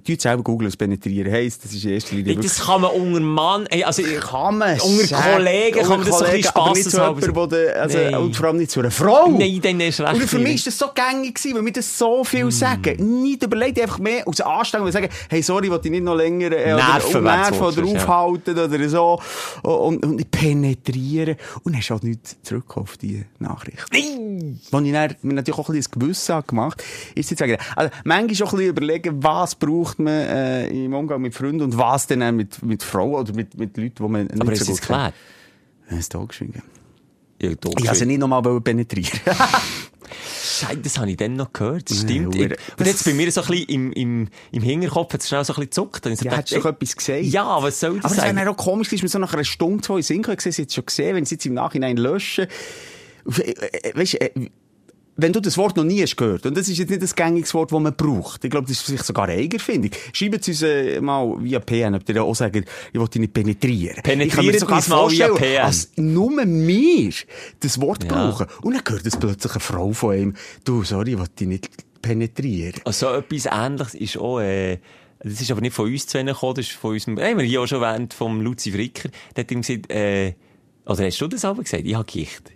die selber googeln, penetrieren heisst, das ist in erster Linie das kann man unter Mann, also ich, kann man Unter. Kollegen kann man das so ein bisschen aber nicht zu der- also, Nein. und vor allem nicht zu einer Frau. Nein, dann ist recht. Und für mich war das so gängig, gewesen, weil wir das so viel Mm. sagen. Nicht überlegt, einfach mehr aus Anstrengung und sagen, hey, sorry, ich will dich nicht noch länger äh, Nerven, oder, nerven oder ja. aufhalten oder so. Und, und ich penetriere. Und hast du halt nichts zurück auf die Nachricht. Nein! Wo ich mir natürlich auch ein bisschen das Gewissen gemacht ist zu sagen, also manchmal auch ein bisschen überlegen, was braucht man äh, im Umgang mit Freunden und was auch mit, mit Frauen oder mit, mit Leuten, die man nicht Aber so ist es gut geklärt? Ja, ist da geschwiegen. Ja. Ich habe sie nicht nochmal penetrieren. Scheiße, das habe ich dann noch gehört. Das stimmt. Hure. Ich, und jetzt bei mir so ein bisschen im, im, im Hinterkopf hat es schnell so ein bisschen zuckt. Und ich so Ja, hättest du doch etwas gesagt? Ja, was soll Aber das es wäre sein? auch komisch, wenn wir so nach einer Stunde, zwei Sinn können, gesehen, jetzt schon gesehen, wenn sie jetzt im Nachhinein löschen. Weißt, äh, wenn du das Wort noch nie hast gehört, und das ist jetzt nicht das gängiges Wort, das man braucht, ich glaube, das ist vielleicht sogar eine Eigenfindung. Schreibt uns äh, mal via PN, ob ihr auch sagt, ich will dich nicht penetrieren. Penetriert ich kann mir sogar mal via vorstellen, PN. als nur wir das Wort Ja. brauchen. Und dann hört es plötzlich eine Frau von ihm, du, sorry, ich will dich nicht penetrieren. Also so etwas Ähnliches ist auch, äh, das ist aber nicht von uns zu gekommen, das ist von unserem, haben wir hier auch schon erwähnt, vom Luzi Fricker. Der hat ihm gesagt, äh, oder hast du das aber gesagt? Ich habe Gicht.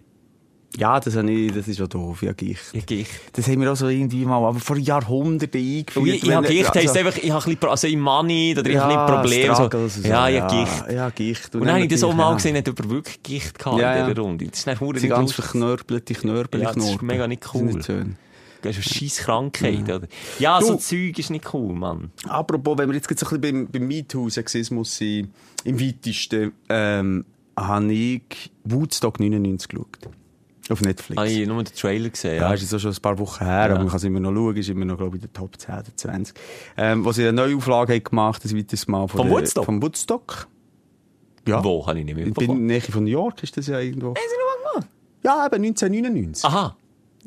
Ja, das, habe ich, das ist ja doof, ja, Gicht. Ich habe Gicht. Das haben wir auch so irgendwie mal, aber vor Jahrhunderten eingeführt. Und ich, ich habe Gicht, heisst also- einfach, ich habe ein bisschen, also ich Money, oder ich habe ein Ja, bisschen Probleme. Struggle, So. so. Ja, ja, Gicht. Ja, Gicht. Und dann habe ich das auch mal ja. gesehen, hat jemand wirklich Gicht gehabt Ja, in ja. dieser Runde. Das ist dann verdammt Sie ganz verknörpelte Knörpel Ja, das ist mega nicht Das cool. ist nicht schön. Das ist eine scheisse Krankheit, oder? Ja, so Du- Zeug ist nicht cool, Mann. Apropos, wenn wir jetzt so ein bisschen beim, beim MeToo-Sexismus sind, im weitesten, ähm, habe ich Woodstock 99 geschaut. Auf Netflix. Habe ich nur den Trailer gesehen, Ja, ja. ist auch schon ein paar Wochen her, Ja. aber man kann es immer noch schauen, ist immer noch, glaube ich, in der Top 10 oder 20. Ähm, wo sie eine neue Auflage haben gemacht, ein weiteres Mal. Von Vom der- Woodstock? Vom Woodstock. Ja. Wo, habe ich nicht In der. Nähe von New York ist das ja irgendwo. Haben sie noch mal gemacht? Ja, eben 1999. Aha.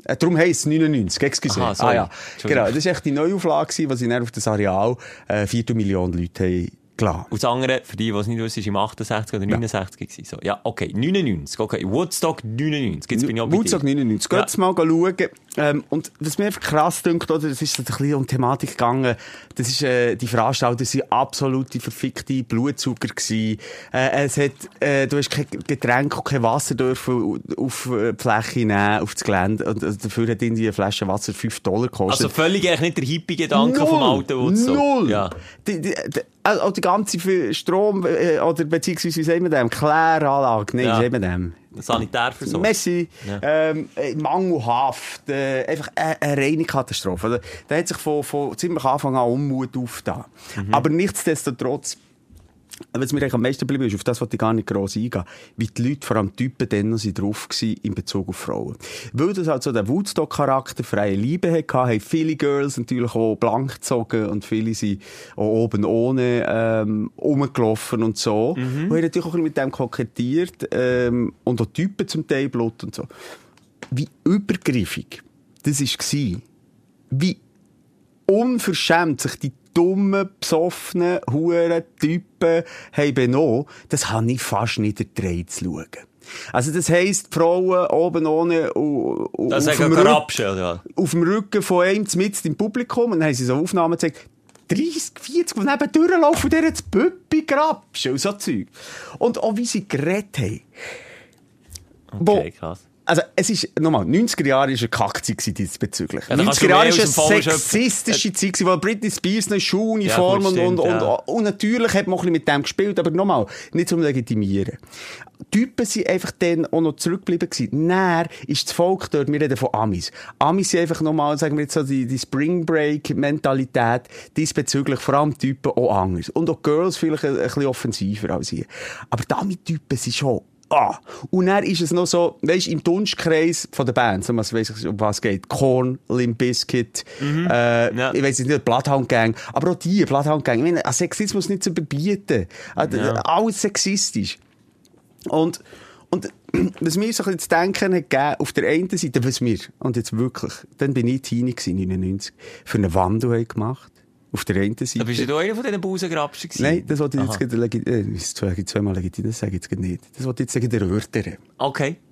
Äh, darum heisst es 99, excuse. Aha, sorry. ah, ja. Genau, das war echt die Neuauflage, die sie auf das Areal äh, 4 Millionen Leute haben gelassen. Und das andere, für die, die es nicht wissen, ist im 68 oder 69 gewesen. So. Ja, okay. 99. Okay. Woodstock 99. Jetzt bin ich auch Woodstock dir. 99. Ja. Geht's mal schauen. Ähm, und was mir einfach krass dünkt, oder, das ist so ein bisschen um die Thematik gegangen, das ist, äh, die Veranstalter sind absolute verfickte Blutzucker gewesen. Äh, es hat, äh, du hast kein Getränk und kein Wasser dürfen auf äh, die Fläche nehmen, auf das Gelände. Und äh, dafür hat irgendwie eine Flasche Wasser 5 Dollar gekostet. Also völlig eigentlich nicht der Hippie-Gedanke vom alten Woodstock. Null! Ja. Die, die, die, also auch die ganze für Strom, äh, oder beziehungsweise, wie sagen wir dem? Kläranlage, nein, Ja. wie sagen wir dem? Sanitärversorgung. Messi, Ja. ähm, äh, mangelhaft, äh, einfach eine, eine reine Katastrophe. Also, da hat sich von, von ziemlich Anfang an Unmut aufgetan. Mhm. Aber nichtsdestotrotz, was mir eigentlich am meisten geblieben ist, auf das wollte ich gar nicht gross eingehen, wie die Leute, vor allem die Typen, dann noch sind drauf waren in Bezug auf Frauen. Weil das halt so den Woodstock-Charakter, freie Liebe hatte, haben viele Girls natürlich auch blank gezogen und viele sind auch oben ohne ähm, rumgelaufen und so. Und haben natürlich auch ein bisschen mit dem kokettiert ähm, und auch Typen zum Teil Blut und so. Wie übergriffig das war. Wie unverschämt sich die dummen, besoffenen, huren Typen haben benommen, das habe ich fast nicht ertragen zu schauen. Also das heisst, die Frauen oben ohne Das auf, ist dem Rücken, oder? auf dem Rücken von einem mitten im Publikum und dann haben sie so Aufnahmen gezeigt, 30, 40, die neben durchlaufen der das Püppi grapschen und so Zeug. Und auch wie sie geredet haben. Okay, krass. Also, es ist, nochmal, 90er Jahre war eine Kackzeit diesbezüglich. Ja, da kannst 90er du Jahre war eine sexistische Zeit gewesen, weil Britney Spears eine Schuhuniform Ja, und, und, und, ja. und, natürlich hat man auch ein bisschen mit dem gespielt, aber nochmal, nicht zum Legitimieren. Typen sind einfach dann auch noch zurückgeblieben gewesen. Näher ist das Volk dort, wir reden von Amis. Amis sind einfach nochmal, sagen wir jetzt so, die, die Spring Break Mentalität diesbezüglich, vor allem Typen auch anders. Und auch Girls vielleicht ein, ein bisschen offensiver als hier. Aber die Ami-Typen sind schon Ah. Und dann ist es noch so, weisst, im Dunstkreis von der Band, so, was weiss ich, um was geht. Korn, Limp Bizkit, äh, Ja. ich weiss nicht, Bloodhound Gang, aber auch die, Bloodhound Gang. Ich meine, Sexismus nicht zu überbieten. Äh, Ja. Alles sexistisch. Und, und was mir so ein bisschen zu denken hat gegeben, auf der einen Seite, was wir, und jetzt wirklich, dann bin ich Teenie gewesen, 99, für einen Wandel gemacht. Auf der einen Seite. Da bist du einer von diesen Busengrabschen gewesen? Nein, das wollte ich jetzt Aha. gerade, legi- äh, ich zweimal legitim, das sage ich jetzt gerade nicht. Das wollte ich jetzt sagen, erörtern. Okay.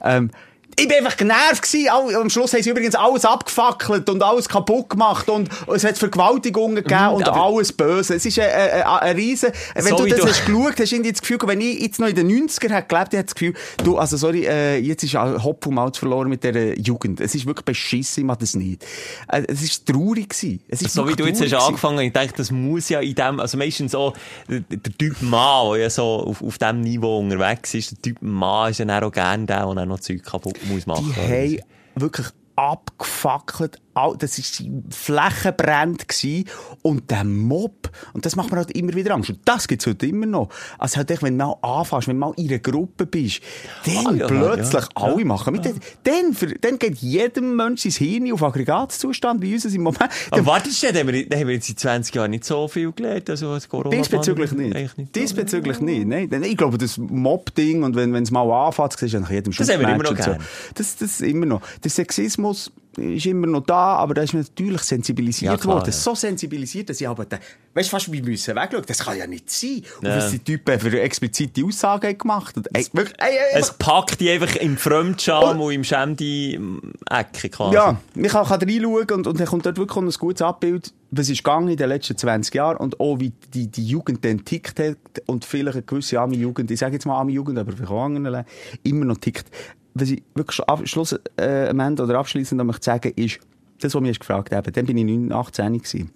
Ähm, ich bin einfach genervt gewesen. Am Schluss haben sie übrigens alles abgefackelt und alles kaputt gemacht und es hat Vergewaltigungen gegeben und Mhm, aber- alles böse. Es ist ein, ein, ein, riesen, wenn So du das du- hast geschaut, hast du das Gefühl, wenn ich jetzt noch in den 90er hätte gelebt, ich hätte das Gefühl, du, also sorry, äh, jetzt ist auch Hopf und Malz verloren mit dieser Jugend. Es ist wirklich beschissen, ich mag das nicht. Äh, es ist traurig gewesen. Es ist So wie du jetzt hast angefangen, ich denke, das muss ja in dem, also meistens so, der, Typ Mann, der ja so auf, auf dem Niveau unterwegs ist, der Typ Mann ist ja auch gerne der, der dann noch Zeug kaputt muss machen. Die haben wirklich abgefackelt. Das war Flächenbrand gewesen. Und der Mob, und das macht mir halt immer wieder Angst. Und das gibt's heute immer noch. Also halt echt, wenn du mal anfängst, wenn du mal in einer Gruppe bist, dann Ah, ja, plötzlich ja. alle machen mit. Dann, für, dann geht jedem Mensch sein Hirn auf Aggregatzustand, wie uns im Moment. Aber warte, da haben wir, da haben wir jetzt in 20 Jahren nicht so viel gelernt, also als corona Diesbezüglich nicht. Nicht so. Diesbezüglich nicht. Nein, ich glaube, das Mob-Ding und wenn es mal anfängt, siehst du nach jedem Das haben wir immer noch gern. Das, das ist immer noch. Der Sexismus ist immer noch da, aber da ist man natürlich sensibilisiert Ja, klar, worden. ja. So sensibilisiert, dass ich aber, den, weißt du, fast wie müssen wegschauen. Das kann ja nicht sein. Und Ja. was die Typen für explizite Aussagen gemacht haben. Wirklich, ey, ey, ey, Es packt die einfach im Fremdscham und im Schämdi-Ecke quasi. Ja, ich kann, kann reinschauen und, und dann kommt dort wirklich ein gutes Abbild, was ist gegangen in den letzten 20 Jahren und auch wie die, die Jugend dann tickt hat und vielleicht eine gewisse Arme-Jugend, ich sage jetzt mal Arme-Jugend, aber vielleicht auch andere, immer noch tickt. Was ich wirklich ab, Schluss, äh, am Ende oder abschließend möchte sagen, ist, das, was mich gefragt haben, dann bin ich 9, 18 gewesen.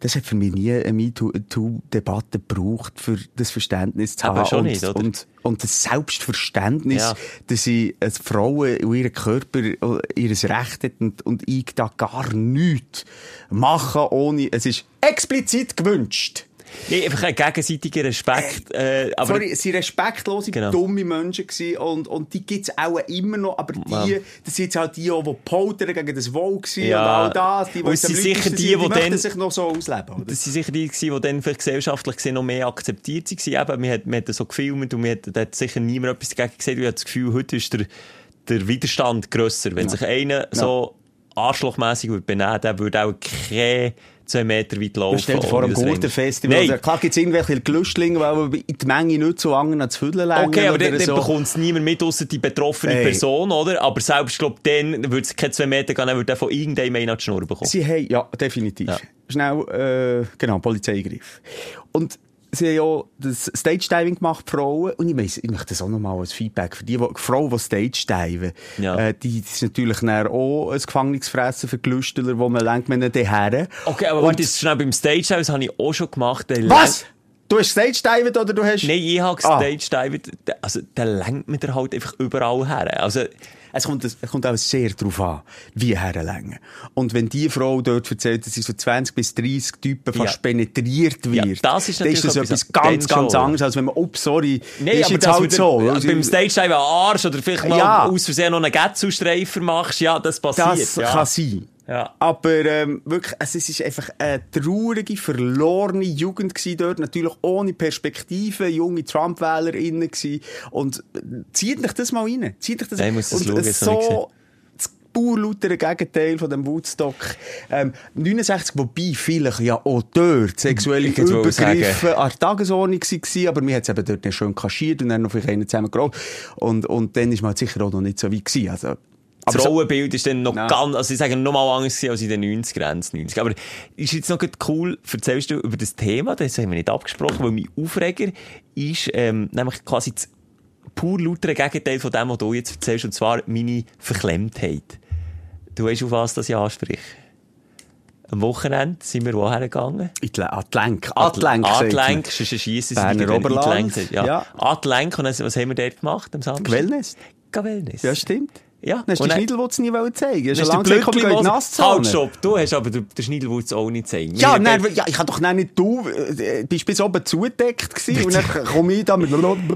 Das hat für mich nie eine MeToo-Debatte gebraucht, für das Verständnis zu Aber haben. schon und, nicht, oder? Und, und das Selbstverständnis, Ja. dass sie als Frauen und ihren Körper äh, ihr Recht hat und, und ich da gar nichts machen ohne, es ist explizit gewünscht. Nee, gegenseitiger Respekt. Äh, aber Sorry, es waren respektlose, Genau. dumme Menschen gewesen und, und die gibt's auch immer noch, aber die, Ja. das sind jetzt halt die, die poltern gegen das Wohl Ja. und all das, die, es am sind sicher die, sind, die möchten dann- sich noch so ausleben, oder? das waren sicher die, die dann vielleicht gesellschaftlich gesehen noch mehr akzeptiert waren. Eben, man hat, man hat so gefilmt und man hat, hat sicher niemand etwas dagegen gesagt. Ich habe das Gefühl, heute ist der, der Widerstand grösser. Wenn sich einer so arschlochmässig würde benehmen, der würde auch keine zwei Meter weit laufen. Stell dir vor, am Rennen. Gurtenfestival. Nein. Also, klar gibt's irgendwelche Gelüstlinge, weil in die Menge nicht so lange ans Viertel längen Okay, aber dann, so. bekommt es niemand mit, ausser die betroffene Ey. Person, oder? Aber selbst, glaub, dann würde es keine zwei Meter gehen, dann würde von irgendeinem einen an die Schnur bekommen. Sie haben, ja, definitiv. Ja. Schnell, äh, genau, Polizeigriff. Und sie ja das Stage-Diving gemacht, Frauen. Und ich, weiss, ich möchte das auch nochmal als Feedback für die, die Frauen, die Stage-Diven, Ja. äh, die, die sind natürlich dann auch ein Gefängnisfressen für Gelüsteler, wo man lenkt man her. Okay, aber warte, jetzt schnell beim Stage House habe ich auch schon gemacht. Was? Du hast Stage-Diven oder du hast... Nein, ich habe Ah. Stage Dive, also, der lenkt mir halt einfach überall her. Also, Es kommt, es kommt auch sehr darauf an, wie herlängen. Und wenn die Frau dort erzählt, dass sie so 20 bis 30 Typen fast Ja. penetriert Ja, wird, das ist dann ist das etwas ganz, ganz schon. anderes, als wenn man, oh, sorry, Nein, ist jetzt halt wieder- so. ja, Also, beim Stage einen Arsch oder vielleicht mal Ja. aus Versehen noch einen Getzu-Streifer machst, ja, das passiert. das ja. kann sein. Ja. Aber ähm, wirklich, es ist- einfach eine traurige, verlorene Jugend gewesen dort. Natürlich ohne Perspektive, junge Trump-WählerInnen gewesen. Und äh, zieht euch das mal rein. Zieht euch das ich muss das schauen, so, das pur lautere Gegenteil von dem Woodstock. Ähm, 69, wobei vielleicht ja auch dort sexuelle Übergriffe an der Tagesordnung waren, aber wir haben es eben dort nicht schön kaschiert und dann noch vielleicht einen zusammen. Und, und dann ist man halt sicher auch noch nicht so weit gewesen. Also, aber so, Frauenbild ist dann noch Ja. ganz, also ich sage noch mal anders als in den 90er, Ende 90 Aber ist jetzt noch cool, erzählst du über das Thema, das haben wir nicht abgesprochen, weil mein Aufreger ist, ähm, nämlich quasi das pur lautere Gegenteil von dem, was du jetzt erzählst, und zwar meine Verklemmtheit. Du weißt, auf was das ich anspreche. Am Wochenende sind wir woher gegangen? in die, an die Lenk. An die Lenk, sagt man. Atlenk, sonst schiessen Berner Oberland, Ja. ja. Atlenk, und was haben wir dort gemacht am Samstag? Wellness. Wellness. Ja, stimmt. Ja. Dann hast du den dann- Schniedel, den du nie zeigen Das. Schon ist lange gesagt, komm, in die Nasszone. Halt, stopp. Du hast aber den den Schniedelwurz auch nicht zeigen. Ja, nein, ja, ich habe doch nicht, du äh, bist bis oben zugedeckt gewesen und dann komme ich da mit...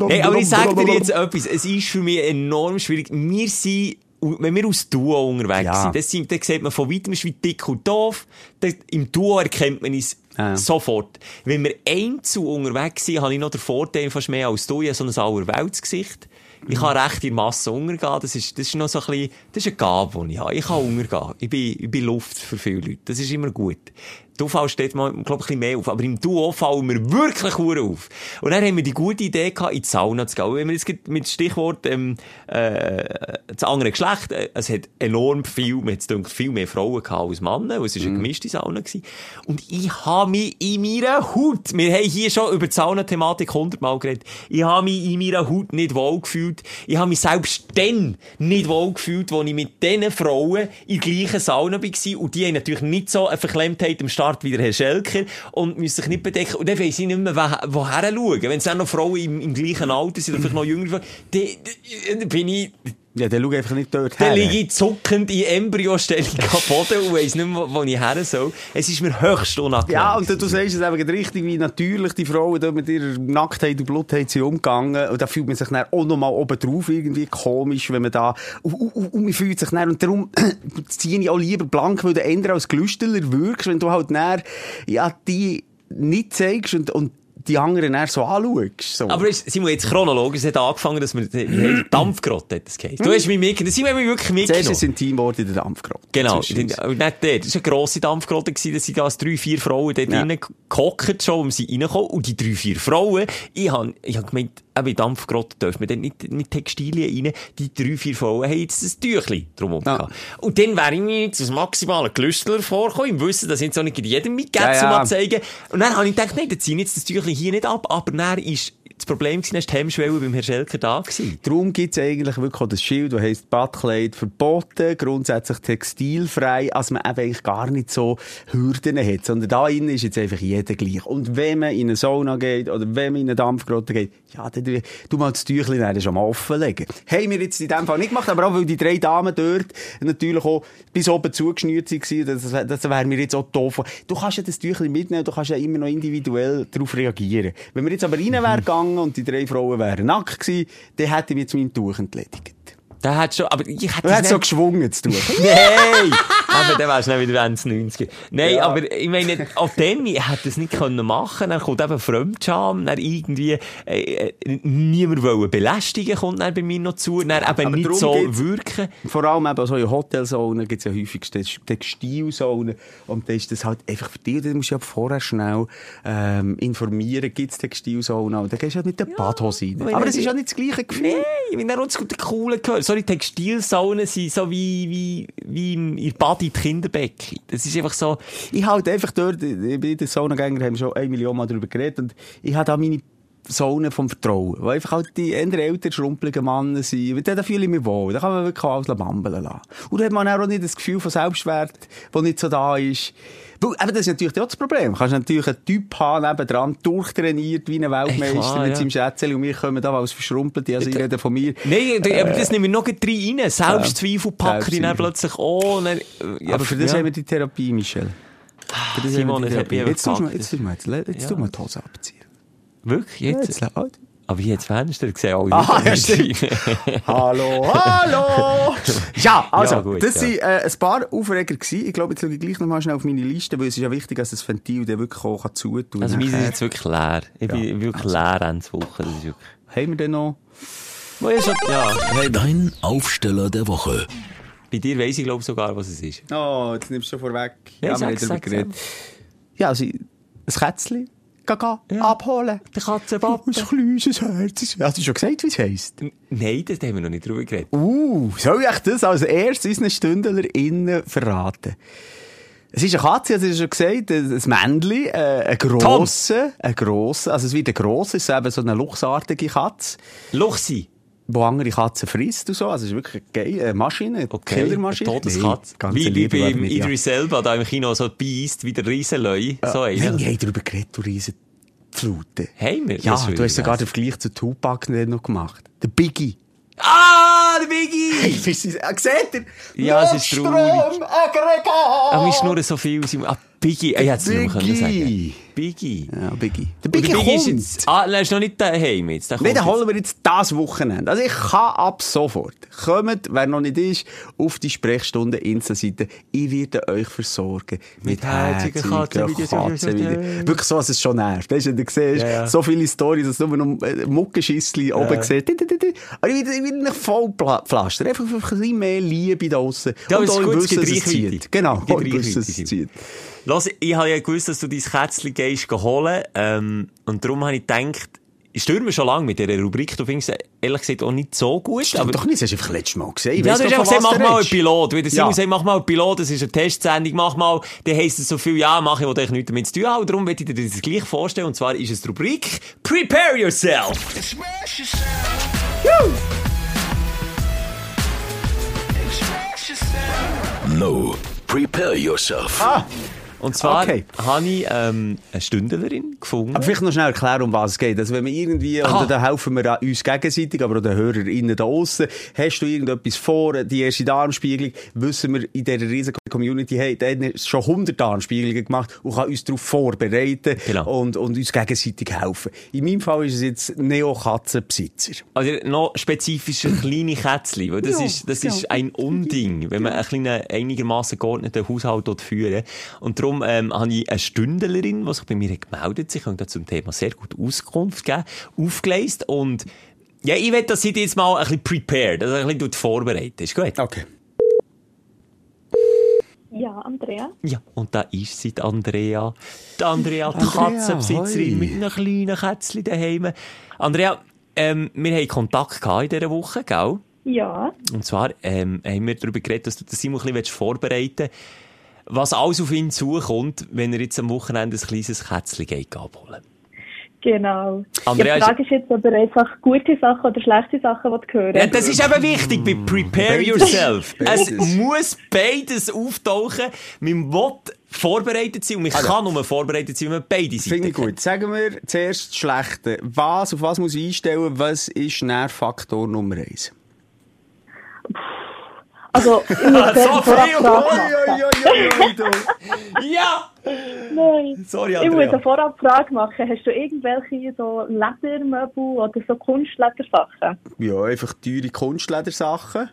Hey, aber ich sag dir jetzt etwas. Es ist für mich enorm schwierig. Wir sind, wenn wir aus Duo unterwegs Ja. sind, das sind, dann sieht man von weitem, wie dick und doof. Dann, Im Duo erkennt man es Ja. sofort. Wenn wir einzeln unterwegs sind, habe ich noch den Vorteil fast mehr als du. Ich habe so ein Allerweltsgesicht. Ich kann recht in Masse untergehen. Das ist, das ist noch so ein bisschen, das ist eine Gabe, die ich habe. Ich kann untergehen. Ich bin, ich bin Luft für viele Leute. Das ist immer gut. Du fällst dort mal, glaub ich, ein bisschen mehr auf. Aber im Duo fallen wir wirklich hure auf. Und dann haben wir die gute Idee gehabt, in die Sauna zu gehen. Und Wenn wir jetzt mit Stichwort, ähm, äh, das andere Geschlecht, äh, es hat enorm viel, man hat gedacht, viel mehr Frauen gehabt als Männer, weil es ist eine gemischte Sauna gewesen. Und ich habe mich in meiner Haut, wir haben hier schon über die Sauna-Thematik hundertmal geredet, ich habe mich in meiner Haut nicht wohl gefühlt. Ich habe mich selbst dann nicht wohl gefühlt, als ich mit diesen Frauen in der gleichen Sauna war. Und die haben natürlich nicht so eine Verklemmtheit am Start wie der Herr Schelker und müssen sich nicht bedecken. Und dann weiss ich nicht mehr, woher, schauen. Wenn es dann noch Frauen im, im gleichen Alter sind oder vielleicht noch jünger, dann, dann bin ich, Ja, dann schau einfach nicht dort dann her. liege ich zuckend in Embryostellung am Boden und weiss nicht mehr, wo ich her soll. Es ist mir höchst unangenehm. Ja, und du, sagst es eben richtig, wie natürlich die Frauen da mit ihrer Nacktheit und Blutheit sind umgegangen. Und da fühlt man sich dann auch noch mal oben drauf irgendwie komisch, wenn man da, und, und, und, man fühlt sich dann, und darum ziehe ich auch lieber blank, weil du eher als Glüsteler wirkst, wenn du halt dann, ja, die nicht zeigst und, und die anderen dann so anschaust. So. Aber es- Simon, jetzt chronologisch, es hat angefangen, dass wir, heisst- Dampfgrotte hat das geheißen. Du hast mich mitgenommen, das sind wir wirklich Zuerst mitgenommen. ist ein Teamwort in der Dampfgrotte. Genau, nicht dort. Das war eine grosse Dampfgrotte, gewesen, da sind als drei, vier Frauen dort Ja. drinnen gehockt schon, um sie reinkommen. Und die drei, vier Frauen, ich habe, ich hab gemeint, eben in Dampfgrotte dürfen wir dann nicht mit Textilien rein. Die drei, vier Frauen haben jetzt ein Tüchli drumherum Ja. Und dann wäre ich mir jetzt als maximaler Glüstler vorgekommen, im Wissen, dass ich jetzt auch nicht jedem mitgebe, Ja, um ja. mal zu zeigen. Und dann habe ich gedacht, nein, dann ziehen jetzt das Tüchli hier nicht ab. Aber dann ist das Problem dann ist die Hemmschwelle beim Herrn Schelker da gewesen. Darum gibt's eigentlich wirklich auch das Schild, das heisst Badkleid verboten, grundsätzlich textilfrei, als man eben eigentlich gar nicht so Hürden hat, sondern da innen ist jetzt einfach jeder gleich. Und wenn man in eine Sauna geht oder wenn man in eine Dampfgrotte geht, ja, dann tu mal das Tüchlein schon mal offenlegen. Haben wir jetzt in dem Fall nicht gemacht, aber auch weil die drei Damen dort natürlich auch bis oben zugeschnürt waren, das, das wäre mir jetzt auch doof. Du kannst ja das Tüchlein mitnehmen, du kannst ja immer noch individuell darauf reagieren. Wenn wir jetzt aber rein wären gegangen und die drei Frauen wären nackt gewesen, dann hätte ich mich jetzt mein Tuch entledigt. Der hat schon, aber ich hätte hättest so geschwungen, das Tuch. Nein! aber dann wärst du nicht wieder Ende 90 Nein, Ja. aber ich meine, auch dann, ich hätte es nicht können machen Dann kommt eben Fremdscham, dann irgendwie, äh, äh, niemand wollen belästigen kommt dann bei mir noch zu, dann eben aber nicht so wirken. Vor allem eben so in Hotelzonen gibt es ja häufig Tex- Textilzonen. Und dann ist das halt einfach für dich, dann musst du ja vorher schnell ähm, informieren, gibt es Textilzonen. Und dann gehst du halt mit der Badhose rein. wenn Aber er es ist ja nicht das gleiche Gefühl. Nein, ich bin dann auch zu den coolen gehört. So die Textilsaunen sind so wie, wie, wie im, in in die Kinderbecke. Das ist einfach so, Ich halt einfach dort, ich bin der Saunagänger, schon eine Million Mal darüber geredet. Und ich habe da meine Zone vom Vertrauen. Wo einfach halt die eher älter schrumpeligen Männer sind. Weil Da fühle ich mich wohl. Da kann man wirklich alles bambeln lassen. Und da hat man auch nicht das Gefühl von Selbstwert, das nicht so da ist. Weil, eben, das ist natürlich auch das Problem. Du kannst natürlich einen Typ haben, nebendran, durchtrainiert wie ein Weltmeister Ey, klar, mit ja. seinem Schätzchen und wir kommen da als verschrumpelte, also ich rede von mir. Nein, aber das nehmen wir noch gleich rein. Selbstzweifel packen ich dann plötzlich und dann, äh, ja, Aber für das ja. haben wir die Therapie, Michel. Für das Simon, haben wir die Therapie. Jetzt tust du mal, jetzt jetzt, jetzt Ja. tu mal die Hose abziehen. Wirklich? Jetzt? Jetzt, halt. Aber hier jetzt Fenster gesehen, alle Ah, wieder ja, stimmt. Hallo, hallo! ja, also, Ja, gut, das ja. sind äh, ein paar Aufreger gewesen. Ich glaube, jetzt schaue ich gleich nochmal schnell auf meine Liste, weil es ist ja wichtig, dass das Ventil dann wirklich auch kann zutun kann. Also, meins ist jetzt wirklich leer. Ich bin Ja, wirklich leer Ende Woche. Das wirklich... Haben wir denn noch? Wo ist er? Ja, hey, Dein Aufsteller der Woche. Bei dir weiss ich, glaube sogar, was es ist. Oh, jetzt nimmst du schon vorweg. Ja, wir sag, haben darüber geredet. Ja, also, ein Kätzchen. Geh, Ja. abholen. Der Katzenbappe. Ein kleines Herz. Hast du schon gesagt, wie es heisst? Nein, das haben wir noch nicht drüber geredet. Uh, soll ich das als erstes unseren StündlerInnen verraten? Es ist eine Katze, also ich schon gesagt, ein Männchen, äh, ein grosser, ein grosser, also es wird ein grosser, es ist eben so eine luchsartige Katze, Luchsi. Wo andere Katzen frisst und so, also es ist wirklich eine eine Maschine, eine Okay. Killermaschine. Eine Todeskatze. Nee, wie, wie beim ja. Idris Elba da im Kino so beißt, wie der Riesenleu. So Nein, einer. wir haben darüber geredet, du riesen Flute. Haben wir? Ja, du hast sogar den Vergleich zu Tupac nicht noch gemacht. Der Biggie. Ah, der Biggie! Ah, seht ihr? Ja, es ist traurig. Notstromaggregat! Aber wir schnurren so viel. Ah, Biggie. Ich hätte es nicht mehr sagen. Biggie. Ja, Biggie. Der Biggie, Biggie kommt. jetzt... Ah, er ist noch nicht daheim jetzt. Der Nein, den holen wir jetzt das Wochenende. Also ich kann ab sofort. Kommt, wer noch nicht ist, auf die Sprechstunde Insta-Seite. Ich werde euch versorgen. Mit, Mit herzigen Katzenvideos. Katzenvideos. Wirklich so, dass es schon nervt. Weißt du, du siehst ja. so viele Storys, dass du nur noch äh, Muckenschissli oben siehst. Aber ich werde, ich werde nicht voll pflastern. Einfach ein bisschen mehr Liebe da draussen. Ja, Und gibt Wissen, es zieht. Genau, im Wissen, es zieht. Lass, ich habe ja gewusst, dass du dein Kätzchen gehst holen. Ähm, und darum habe ich gedacht, ich störe mich schon lange mit dieser Rubrik. Du findest es ehrlich gesagt auch nicht so gut. Stimmt aber doch nicht, das hast du einfach letztes Mal gesehen. Ich Ja, du hast einfach gesagt, mach mal einen. Pilot. Wie der Simon Ja. sagt, mach mal einen Pilot, das ist eine Testsendung, mach mal, dann heisst es so viel, ja, mach ich, wo ich nichts damit zu tun habe. Darum möchte ich dir das gleich vorstellen. Und zwar ist es die Rubrik Prepare Yourself. No. Prepare yourself. Ah, Und zwar Okay. habe ich ähm, eine Stündlerin gefunden. Aber vielleicht noch schnell erklären, um was es geht. Also wenn wir irgendwie, Aha. und da helfen wir uns gegenseitig, aber auch den HörerInnen da aussen, hast du irgendetwas vor, die erste Darmspiegelung, wissen wir in dieser riesigen Community, hey, der hat schon 100 Darmspiegelungen gemacht und kann uns darauf vorbereiten Genau. und, und uns gegenseitig helfen. In meinem Fall ist es jetzt Neo-Katzenbesitzer. Also noch spezifischer kleine Kätzchen, weil das Ja, ist, das ja. ist ein Unding, wenn man einen kleinen, einigermaßen geordneten Haushalt dort führen Und darum ähm, habe ich eine Stündlerin, die sich bei mir gemeldet hat. Sie da zum Thema sehr gut Auskunft geben, aufgeleist und ja, ich will, dass sie dich jetzt mal ein bisschen prepared, also ein bisschen vorbereitet. Ist gut? Okay. Ja, Andrea. Ja, und da ist sie, die Andrea. Die Andrea, die Katzenbesitzerin hoi. mit einem kleinen Kätzchen daheim. Andrea, ähm, wir haben Kontakt gehabt in dieser Woche, gell? Ja. Und zwar ähm, haben wir darüber geredet, dass du den Simon ein bisschen vorbereiten willst, was alles auf ihn zukommt, wenn er jetzt am Wochenende ein kleines Kätzchen geht abholen. Genau. Andrea, ja, die Frage ist jetzt, ob er einfach gute Sachen oder schlechte Sachen will hören Ja, das ist eben wichtig bei Prepare Beides. Yourself. Es muss beides auftauchen. Man will vorbereitet sein und man Also, kann nur vorbereitet sein, wenn man beide Seiten Finde ich gut. Sagen wir zuerst das Schlechte. Was, auf was muss ich einstellen? Was ist Nervfaktor Nummer eins? Also, ich muss So zuerst viel, vorab Frage oi, machen. Ja! Nein. Sorry, Ich muss Andrea. eine vorab Frage machen. Hast du irgendwelche so Ledermöbel oder so Kunstledersachen? Ja, einfach teure Kunstledersachen.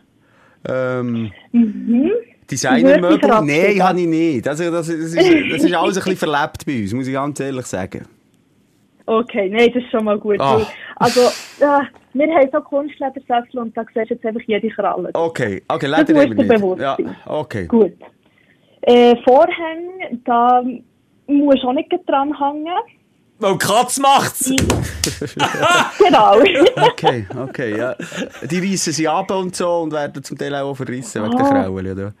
Ähm, Würde Designermöbel? Nein, habe ich nicht. Also, das, das, ist, das ist alles ein bisschen verlebt bei uns, muss ich ganz ehrlich sagen. Okay, nein, das ist schon mal gut. Ah. weil- Also, äh, wir haben so Kunstledersäckel und da siehst du jetzt einfach jede Kralle. Okay, okay, Das Leder musst bewusst Ja, sein. okay. Gut. Äh, Vorhänge, da musst du auch nicht dran hängen. Weil die Katze macht's! Genau. Okay, okay, ja. Die reissen sie ab und so und werden zum Teil auch verrissen wegen der Ah. Krauen, oder?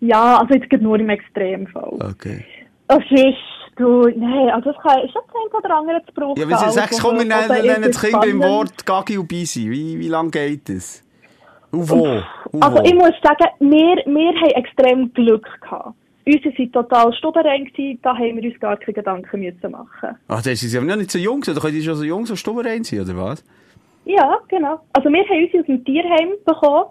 ja, also jetzt geht nur im Extremfall. Okay. Das ist, du, nein, also das kann, ist das ein oder andere zu brauchen. Ja, wenn sie sagst, komm, wir nennen, Oder nennen das es Kind beim? Wort Gagi und Bisi. Wie, wie lange geht es? Und wo? Und Also wo? ich muss sagen, wir, wir haben extrem Glück gehabt. Unsere waren total gewesen, da haben wir uns gar keine Gedanken müssen machen. Ach, das ist ja noch nicht so jung, oder können die schon so jung, so stubenrein sein, oder was? Ja, genau. Also wir haben uns aus dem Tierheim bekommen.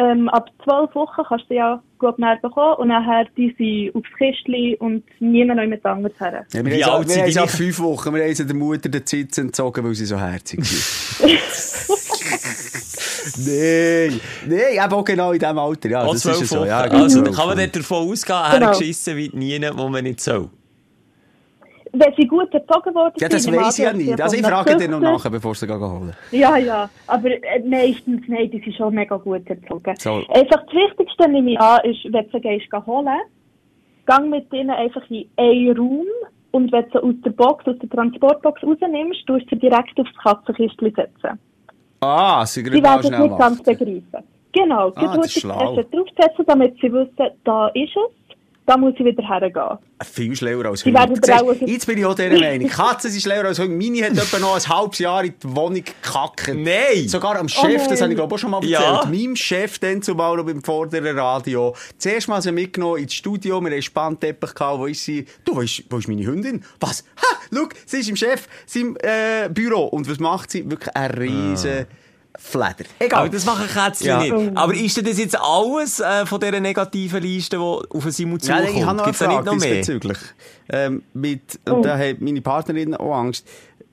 Ähm, ab zwölf Wochen kannst du ja gut näher bekommen und nachher die sind aufs Kistchen und niemand noch mit anderes her. Ja, Wie wir haben alt sie- sind wir haben sie deine- ab fünf Wochen, wir haben sie der Mutter den Zitz entzogen, weil sie so herzig sind. Nein, nein, eben auch genau in diesem Alter, ja, Auch das ist ja zwölf so. Wochen. Ja, genau, also zwölf kann man dort davon ausgehen, Genau. hergeschissen wie nie, wo man nicht soll. Wenn sie gut erzogen worden Ja, das sind, weiss ich ja nicht. sie Also ich frage dir noch nachher, bevor sie gehen holen. Ja, ja, aber äh, meistens, nein, die sind schon mega gut erzogen. So. Einfach das Wichtigste, nehme ich an, ist, wenn du sie holen, gang mit ihnen einfach in einen Raum und wenn du sie aus der Box, aus der Transportbox rausnimmst, tust du sie direkt aufs Katzenkistchen setzen. Ah, sie Sie werden es schnell nicht ganz begreifen. Genau, Ah, du das tust erst draufsetzen, damit sie wissen, da ist es, da muss ich wieder hergehen. Viel schlauer als Hunde. Siehst, Jetzt bin ich auch dieser Meinung. Katzen sind schlauer als Hunde. Meine hat etwa noch ein halbes Jahr in die Wohnung gekackt. Nein! Sogar am Chef, das nein. habe ich glaube auch schon mal erzählt. Ja. Meinem Chef dann zumal noch beim vorderen Radio. Zuerst mal sie mitgenommen ins Studio. Wir einen Spannteppich gehabt. Wo ist sie? Du, wo ist, wo ist meine Hündin? Was? Ha! Schau, sie ist im Chef, seinem äh, Büro. Und was macht sie? Wirklich ein riesen Fleder. Egal. Aber das machen Kätzchen Ja. nicht. Aber ist denn das jetzt alles äh, von dieser negativen Liste, die auf Simon Ja, zukommt? ich habe noch eine Gibt's da nicht Frage noch mehr? diesbezüglich. Ähm, mit, und da hat meine Partnerin auch Angst,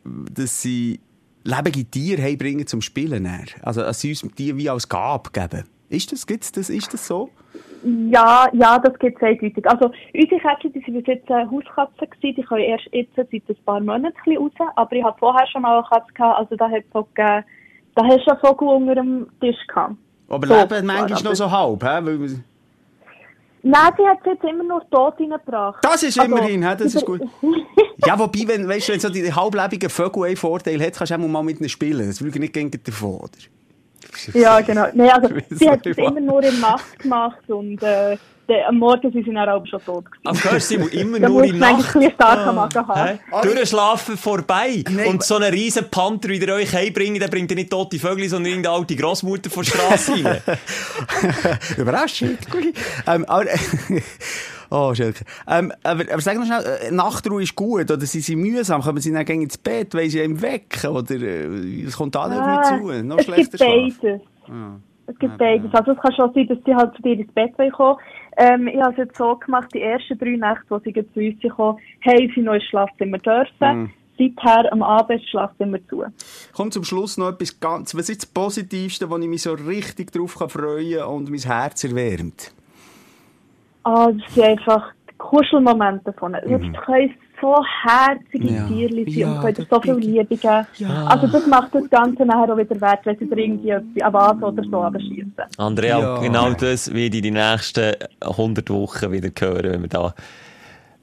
dass sie lebende Tiere heimbringen zum Spielen. Dann. Also, dass sie uns die wie als Gabe geben. Ist das, gibt's das, ist das so? Ja, ja, das geht sehr eindeutig. Also, unsere Kätzchen, die sind bis jetzt äh, Hauskatzen gewesen, die können erst jetzt seit ein paar Monaten ein bisschen raus, aber ich hatte vorher schon mal eine Katze gehabt, also da hat es auch gegeben, da hast du einen Vogel unter dem Tisch gehabt. Aber So, leben manchmal aber- noch so halb? Weil wir- Nein, sie hat es jetzt immer nur tot reingebracht. Das ist Also, immerhin, hä? das ist gut. Ja, wobei, wenn, weißt du, wenn so die halblebigen Vögel einen Vorteil hat, kannst du auch mal mit ihnen spielen. Das würde nicht gegen davon, oder? Ja, genau. Nein, also, sie hat es immer nur in der Nacht gemacht und äh, der, am Morgen sind sie dann auch schon tot gewesen. Aber hörst du, immer nur in Nacht. ein bisschen stark am Magen haben. Hä? Durchschlafen vorbei. Nein, und so einen riesen Panther wieder euch heimbringen, der bringt ja nicht tote Vögel, sondern irgendeine alte Grossmutter von der Straße rein. Überraschung. ähm, aber, oh, Schelke. Ähm, aber, aber sag noch schnell, äh, Nachtruhe ist gut, oder sind sie mühsam? Kommen sie dann ins Bett, weil sie einem wecken? Oder äh, es kommt da nicht Ah, zu? Noch es schlechter gibt Schlaf? beides. Es gibt beides. Also es kann schon sein, dass sie halt zu dir ins Bett kommen. Ähm, ich habe es jetzt so gemacht, die ersten drei Nächte, wo sie zu uns kamen, haben sie noch ins Schlafzimmer dürfen. Seither am Abend das Schlafzimmer zu. Kommt zum Schluss noch etwas ganz, was ist das Positivste, wo ich mich so richtig drauf kann freuen und mein Herz erwärmt? Ah, das sind einfach die Kuschelmomente davon. Es können so herzige. Ja. Tierchen sein Ja, und können so viel. Liebe geben. Also das macht das Ganze nachher auch wieder wert, wenn sie dir irgendwie etwas- eine Vase oder so abschießen. Andrea, Ja. genau das werde ich die nächsten 100 Wochen wieder hören, wenn wir da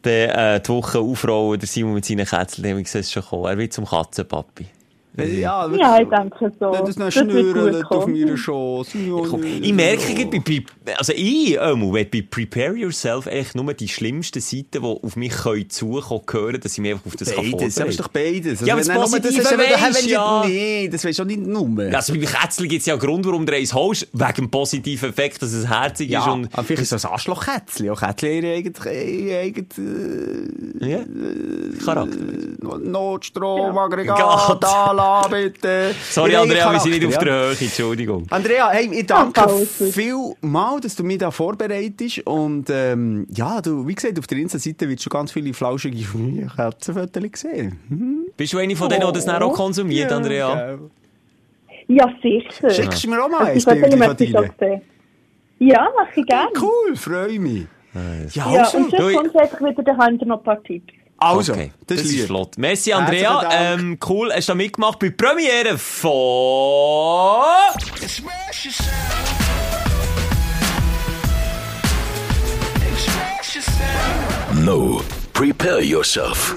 die, äh, die Woche aufrollen, der Simon mit seinen Kätzchen, ich sehe es schon kommen. Er wird zum Katzenpapi. Ja, Ja, ich denke so. Noch Das wird schnürren gut auf kommen. meiner Schoss. Ich merke, bei, bei, also ich, ähm, wenn bei Prepare Yourself echt nur die schlimmsten Seiten, die auf mich können zukommen, hören, dass ich mich einfach auf das kann Beides, aber ist doch beides. Ja, aber das Positive ist, wenn- weisst, ja. Nee, das weisst du auch nicht nur. Ja, Also bei Kätzchen gibt es ja einen Grund, warum du eins holst, wegen dem positiven Effekt, dass es herzig ist. Ja, Und, aber vielleicht ist das ein Arschloch-Kätzchen. Auch Kätzchen haben ihre eigene, ihre eigene ja, Charakter. äh, Notstrom. Aggregat, Ala, bitte. Sorry, Ihre Andrea, wir sind nicht auf der Höhe, Entschuldigung. Andrea, hey, ich danke Ja, alles gut. viel mal, dass du mich da vorbereitest. Und ähm, ja, du, wie gesagt, auf der Insta-Seite wird schon ganz viele flauschige Katzenfotos gesehen. Hm? Bist du eine von denen, die das dann auch konsumiert, Andrea? Ja, sicher. Schickst du mir auch mal ein die Fotos Bild von dir? Ja, mache ich gerne. Cool, freue mich. Ja, Ja, also, und sonst kommt einfach wieder daheim noch ein paar Tipps. Also okay, das, das ist lieb. flott. Merci, Andrea. Ähm, cool, hast du da mitgemacht bei der Premiere von... No. Prepare yourself.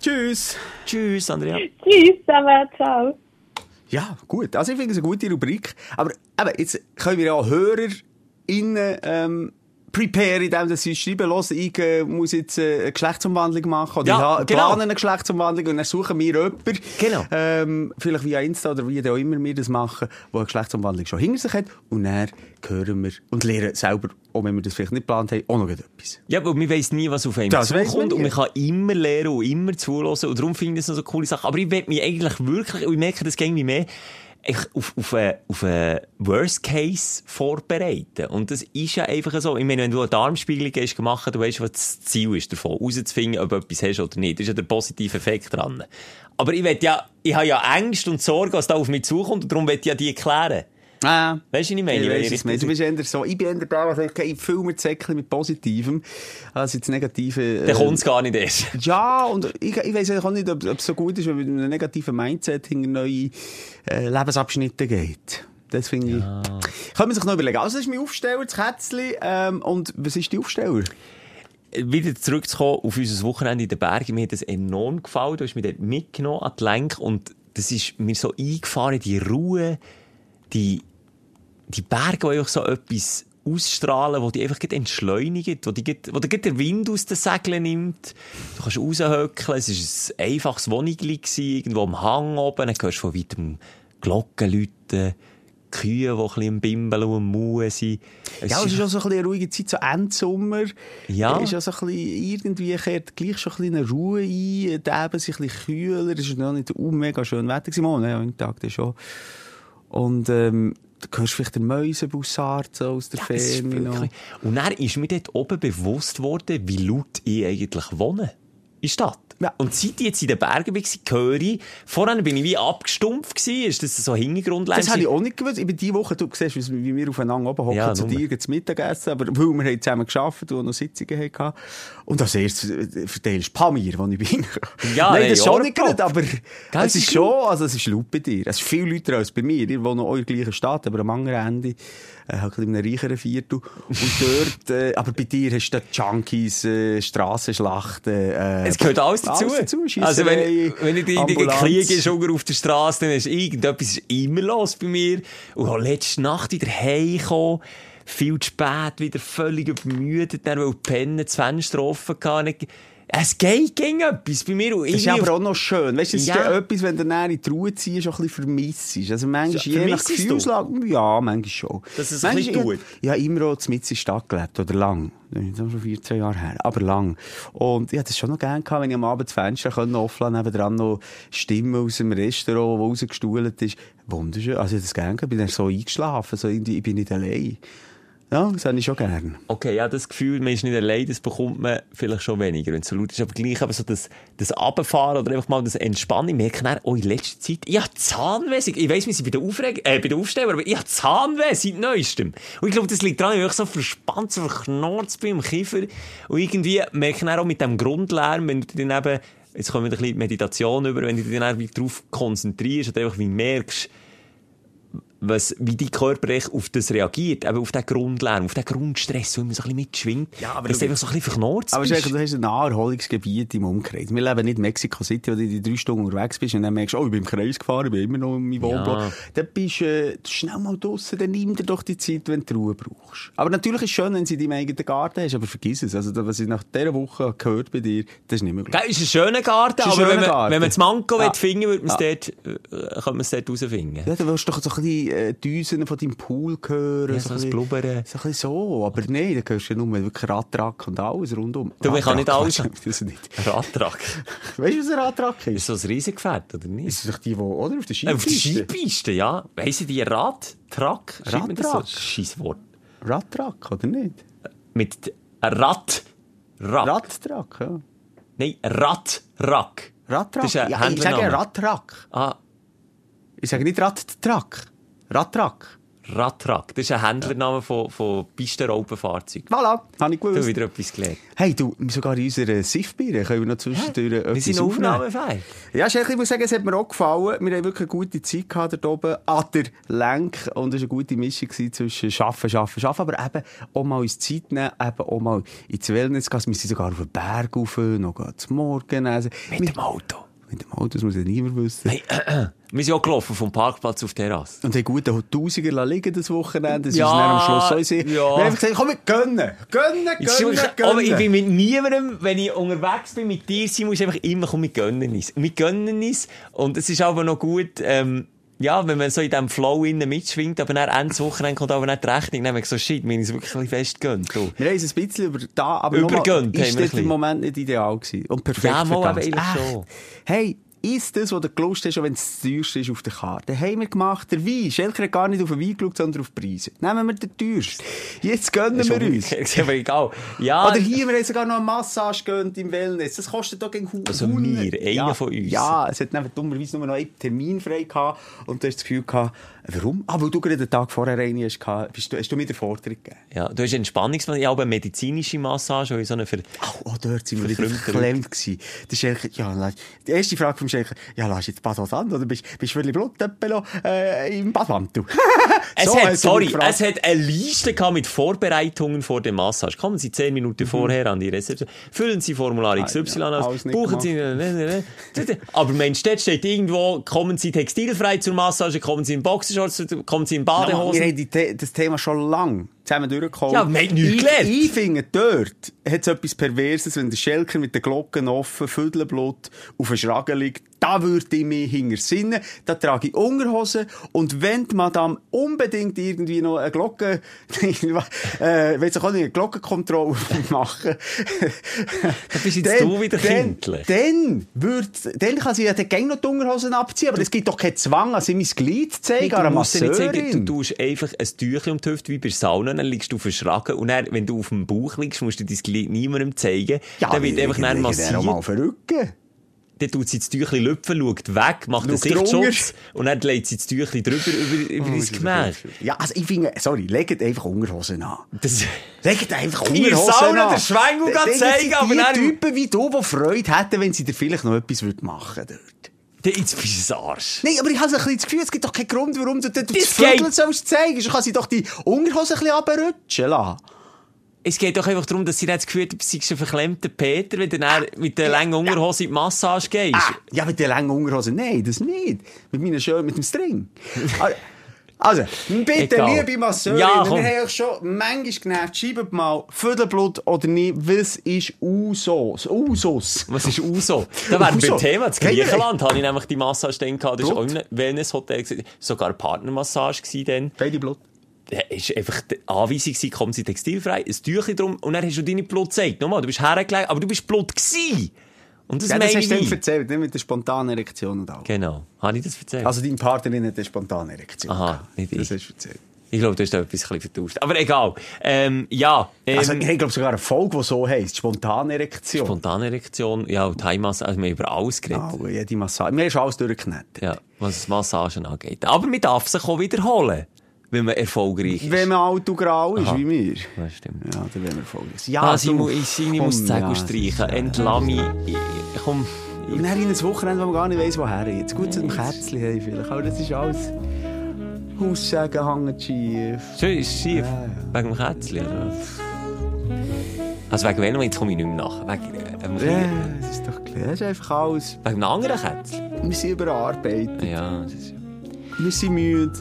Tschüss. Tschüss, Andrea. Tschüss zusammen, ciao. Ja, gut. Also ich finde es eine gute Rubrik. Aber eben, jetzt können wir ja auch HörerInnen ähm, prepare, indem dass sie schreiben, los, ich äh, muss jetzt äh, eine Geschlechtsumwandlung machen oder Ja, ich genau. plane eine Geschlechtsumwandlung und dann suchen wir jemanden, Genau. ähm, vielleicht via Insta oder wie auch immer wir das machen, der eine Geschlechtsumwandlung schon hinter sich hat und dann hören wir und lernen selber, auch wenn wir das vielleicht nicht geplant haben, auch noch etwas. Ja, aber man weiss nie, was auf einem Das zukommt. Und man kann immer lernen und immer zuhören. Und darum finde ich das noch so eine coole Sache. Aber ich will mich eigentlich wirklich, ich merke, das ging wie mehr, auf, auf, einen, auf einen Worst Case vorbereiten. Und das ist ja einfach so. Ich meine, wenn du eine Darmspiegelung hast gemacht, du weißt, was das Ziel ist davon, rauszufinden, ob du etwas hast oder nicht. Das ist ja der positive Effekt dran. Aber ich ja, ich habe ja Angst und Sorge, was da auf mich zukommt, und darum will ich ja die klären. Ah. Weißt du, was ich meine? Ich, weiss, ich es, du bist eher so, ich bin eher sagt, okay, ich mir die Säckchen mit Positivem, als jetzt Negative. Äh, Dann kommt es gar nicht erst. Ja, und ich, ich weiss auch nicht, ob, es so gut ist, wenn man mit einem negativen Mindset hinter neue äh, Lebensabschnitte geht. Das finde ich. Kann man sich noch überlegen. Also, das ist mein Aufsteller, das Kätzchen. Ähm, und was ist die Aufsteller? wieder zurückzukommen auf unser Wochenende in den Bergen, mir hat das enorm gefallen. Du hast mich dort mitgenommen an die Lenk und das ist mir so eingefahren, die Ruhe, die, die Berge, die so etwas ausstrahlen, wo die einfach entschleunigen, wo, die wo gleich der Wind aus den Segeln nimmt. Du kannst raushöckeln, es war ein einfaches Wohnigli, irgendwo am Hang oben, dann hörst du von weitem Glocken läuten, Kühe, die ein bisschen im Bimbeln und am Mauen sind. Es Ja, es ist auch so ein eine ruhige Zeit, so Endsommer. Ja. Ist auch so ein bisschen, irgendwie kehrt gleich schon ein eine Ruhe ein, die Eben sich ein bisschen kühler. Es ist noch nicht mega schön Wetter gewesen, ne, am Tag schon. Und, ähm, du hörst vielleicht den Mäusebussard so aus der Ja, Ferne wirklich- Und dann ist mir dort oben bewusst worden, wie laut ich eigentlich wohne. In Stadt. Ja. Und seit ich jetzt in den Bergen war, höre ich, vorhin bin ich wie abgestumpft gewesen, ist das so Hintergrundlärm? Das habe ich auch nicht gewusst. Ich bin die Woche, du siehst, wie wir aufeinander oben hocken, Ja, zu dir zum Mittagessen, aber weil wir haben zusammen gearbeitet und noch Sitzungen hatten. Und als erstes äh, verteilst du Pamir, wo ich bin. Ja, Nein, das ist schon nicht gut, aber es ist schon, also es ist laut bei dir. Es ist viel lauter als bei mir. Ihr wohnt in der gleichen Stadt, aber am anderen Ende, äh, halt in einem reicheren Viertel. Und dort, äh, aber bei dir hast du da Junkies, äh, Strassenschlachten, äh, Es gehört alles dazu. Dazu, also wenn, wenn ich die, die unten auf der Straße, dann ist irgendetwas ist immer los bei mir. Und auch letzte Nacht wieder heimgekommen, viel zu spät, wieder völlig übermüdet, dann weil die Pennen das Fenster offen hatten. Es geht gegen etwas bei mir. Das ist aber auch noch schön. Weißt du, es ist Ja. ja etwas, wenn du dann in die Ruhe ziehst, auch ein bisschen vermisst. Also manchmal, Ja, je nach? Gefühlslage, ja, manchmal schon. Dass es ein Manchmal- bisschen tut? Ja, immer auch mitten in der Stadt gelebt, oder lang. Das ist schon 14 Jahre her, aber lang. Und ich hatte das schon noch gerne gehabt, wenn ich am Abend das Fenster offen lassen nebendran noch Stimmen aus dem Restaurant, wo rausgestuhlt ist. Wunderschön. Also ich hatte das gerne gehabt, ich bin dann so eingeschlafen, so ich bin nicht allein. Ja, das habe ich schon gerne. Okay, ja, das Gefühl, man ist nicht allein, das bekommt man vielleicht schon weniger, wenn es so laut ist. Aber gleich aber so das, das Abfahren oder einfach mal das Entspannen. Ich merke dann, oh, in letzter Zeit, ich habe Zahnweh. Ich weiss, wir sind bei der, Aufreg äh, bei der Aufsteller, aber ich habe Zahnweh seit neuestem. Und ich glaube, das liegt daran, ich so verspannt, so verknorzt bin im Kiefer. Und irgendwie merke ich auch mit dem Grundlärm, wenn du dann eben, jetzt kommen wir ein bisschen Meditation über, wenn du dich dann darauf konzentrierst oder einfach wie merkst, was, wie dein Körper echt auf das reagiert, eben auf den Grundlärm, auf den Grundstress, wo man so ein bisschen mitschwingt. Ja, aber dass du- du einfach so ein bisschen verknurzt Aber bist. du hast ein Naherholungsgebiet im Umkreis. Wir leben nicht in Mexico City, wo du die drei Stunden unterwegs bist und dann merkst du, oh, ich bin im Kreis gefahren, ich bin immer noch in meinem Wohnblock. Ja. Dann bist äh, du schnell mal draussen, dann nimm dir doch die Zeit, wenn du Ruhe brauchst. Aber natürlich ist es schön, wenn du sie in deinem eigenen Garten hast, aber vergiss es. Also, was ich nach dieser Woche gehört bei dir, das ist nicht möglich. Gell, ist ein schöner Garten, ein aber schöner wenn, man, Garten. wenn man das Manko Ja. will finden will, es dort, äh, könnte man es dort rausfinden. Ja, dann willst du doch so ein bisschen äh, Düsen von deinem Pool hören. Ja, so ein bisschen- Blubbern. So ein bisschen so. Aber nein, da hörst du ja nur wirklich Radtrack und alles rundum. Du, man kann nicht alles- Quatsch, Das nicht. Radtrack. Weißt du, was ein Radtrack ist? Ist so ein Riesengefährt, oder nicht? Ist das doch die, die, oder? Auf der Äh, auf der Skipiste? Skipiste, ja. Weiss ich, die Radtrack? So? Radtrack. Scheiß Wort. Radtrack, oder nicht? Mit Rad. Rack. Radtrack, ja. Nein. Radtrack. Ein ja, ich sage. Radtrack. Ah, Ich sage nicht Radtrack. Radtrack. Radtrack. Das ist ein Händlername von, von Pistenraupenfahrzeugen. Voilà, habe ich Du hast gewusst. wieder etwas gelernt. Hey, du, sogar in unserer Siffbiere können wir noch zwischendurch Wir etwas sind aufnehmen. aufnahmefähig. Ja, ich muss sagen, es hat mir auch gefallen. Wir haben wirklich eine gute Zeit gehabt dort oben an der Lenk. Und es war eine gute Mischung zwischen Arbeiten, Arbeiten, Arbeiten. Aber eben auch mal uns Zeit nehmen, eben auch mal ins Wellness gehen. Wir sind sogar auf den Berg rauf, noch zum Morgen. Also, Mit dem Auto. Mit dem Auto, das muss ja niemand wissen. Hey, äh, wir sind auch gelaufen vom Parkplatz auf die Terrasse. Und haben guten Tausiger lassen liegen das Wochenende. Das Ja, ist dann am Schluss so. ja. Wir haben einfach gesagt, komm, wir gönnen. Gönnen, gönnen, gönnen. Aber ich bin mit niemandem, wenn ich unterwegs bin mit dir, Simon, ist einfach immer, komm, wir gönnen. Und wir gönnen uns. Und es ist aber noch gut, ähm, ja, wenn man so in diesem Flow innen mitschwingt, aber dann Ende Wochenende kommt aber nicht die Rechnung, dann wir so, shit, haben uns wirklich ein bisschen fest gegönnt. du. Wir haben es ein bisschen über da, aber Übergönnt wir ist im. Moment nicht ideal gewesen. Und perfekt Ja, mal, aber eigentlich schon. Hey, ist das, was du gelust hast, auch wenn es das teuerste ist auf der Karte. Haben wir gemacht, der Wein. Schelker hat gar nicht auf den Wein geschaut, sondern auf Preise. Nehmen wir den teuersten. Jetzt gönnen wir uns. ist aber egal. Ja, Oder hier, wir haben sogar noch eine Massage gönnt im Wellness. Das kostet doch gegen Hu Also wir, einer ja, von uns. Ja, es hat dummerweise nur noch einen Termin frei gehabt. Und du hast das Gefühl gehabt, warum? Ah, weil du gerade den Tag vorher eine hast bist du, hast du mir den Forderung gegeben. ja, du hast Entspannungs... Ja, aber eine medizinische Massage, ich so eine Ver... Oh, oh, dort sind wir wieder verklemmt gewesen. Der Schelker, ja, lass- die erste Frage vom Schelker, ja, lass jetzt Bad an, oder bist, bist du wirklich Blutöppel äh, im Badmantel? Es So hat, sorry, es hat eine Liste gehabt mit Vorbereitungen vor der Massage. Kommen Sie zehn Minuten vorher an die Rezeption, füllen Sie Formular XY Mhm. Ah, ja, aus, buchen Sie... Aber Mensch, dort steht irgendwo, kommen Sie textilfrei zur Massage, kommen Sie in Boxershorts, kommen Sie in wir Badehosen. haben die The das Thema schon lang zusammen durchgekommen. Ja, wir haben nichts ich, gelernt. Ich finde, dort hat es etwas Perverses, wenn der Schelker mit den Glocken offen, Vödelblut auf den Schragen liegt. Da würde ich mich hinter Sinnen. Da trage ich Unterhosen. Und wenn die Madame unbedingt irgendwie noch eine Glocke, äh, will sie auch nicht eine Glockenkontrolle machen. Da bist jetzt du wieder dann, kindlich. dann, würd, dann kann sie ja dann gerne noch die Unterhosen abziehen. Aber es gibt doch keinen Zwang, an sie mein Glied zu zeigen, an du musst nicht sagen, du tust einfach ein Tüchlein um die Hüfte wie bei Sauna, dann liegst du auf den Schragen und dann, wenn du auf dem Bauch liegst, musst du dein Glied niemandem zeigen. dann wird einfach dann mal massiert. auf den Rücken. Dann tut sie das Tüchlein lüpfen, schaut weg, macht einen. Sichtschutz und dann legt sie das Tüchlein drüber über, über Oh, das Gemächt. Ja, also ich finde, sorry, legt einfach Unterhosen an. Das, Legt einfach Unterhosen an. den Schwengel Dann- gehen dann zeigen, aber die Typen wie du, die Freude hätten, wenn sie dir vielleicht noch etwas machen würden. Jetzt bist du ein Arsch. Nein, aber ich habe ein bisschen das Gefühl, es gibt doch keinen Grund, warum du, das Das geht- sollst zeigen. Du kannst sie doch die Unterhosen ein bisschen runterrutschen lassen. Es geht doch einfach darum, dass sie nicht das Gefühl haben, du bist ein verklemmter Peter, wenn du dann mit der langen Unterhose in die Massage gehst. Ah, ja, mit der langen Unterhose. Nein, das nicht. Mit meinen schön, mit dem String. Also, bitte, Egal. liebe Masseurinnen, Ja, wir haben euch schon manchmal genervt, schreibt mal Vödelblut oder nicht, was ist Usos? Usos. Was ist Uso? Da wären wir beim Thema. In Griechenland hatte ich nämlich die Massage dann gehabt. Das war auch Blut? in einem Wellness-Hotel. Sogar eine Partnermassage dann. Beide Blut. Da ist einfach die Anweisung gewesen, kommen Sie textilfrei, ein Tüchlein drum, und dann hast du deine Blut gezeigt. Nochmal, du bist hergelegt, aber du bist Blut gewesen. Und das Ja, das hast du dann erzählt, nicht mit der spontanen Erektion und all. Genau. Habe ich das erzählt? Also, deine Partnerin hat eine spontane Erektion. Aha, gehabt. nicht Das ich. hast du erzählt. ich glaube, du hast da etwas vertauscht. Aber egal. Ähm, ja. Ähm, Also, ich glaube sogar eine Folge, die so heisst, spontane Erektion. spontane Erektion, ja, und Thai-Massage, also wir haben über alles geredet. Oh, jede Massage. Mir ist alles durchgeknetet. Ja, was Massagen angeht. Aber man darf sich auch wiederholen, wenn man erfolgreich ist. Wenn man alt und grau ist, Aha. wie wir. Das stimmt. Ja, dann werden wir folgendes. Ja, Ah, ich, muss die Zegel ja, streichen. ja. Mich. Ich, komm. Und dann in ein Wochenende, wo man gar nicht weiss, woher jetzt. Gut, zu dem Kätzchen haben vielleicht, aber das ist alles... Haussagen hängen schief. Schön, ist schief. Wegen dem Kätzchen, oder? Also wegen welchem, jetzt komme ich nicht mehr nach. Wegen, äh, einem Ja, das ist doch klar. Das ist einfach alles... wegen einem anderen Kätzchen. Wir sind überarbeitet. Ja, das ist... Wir sind müde.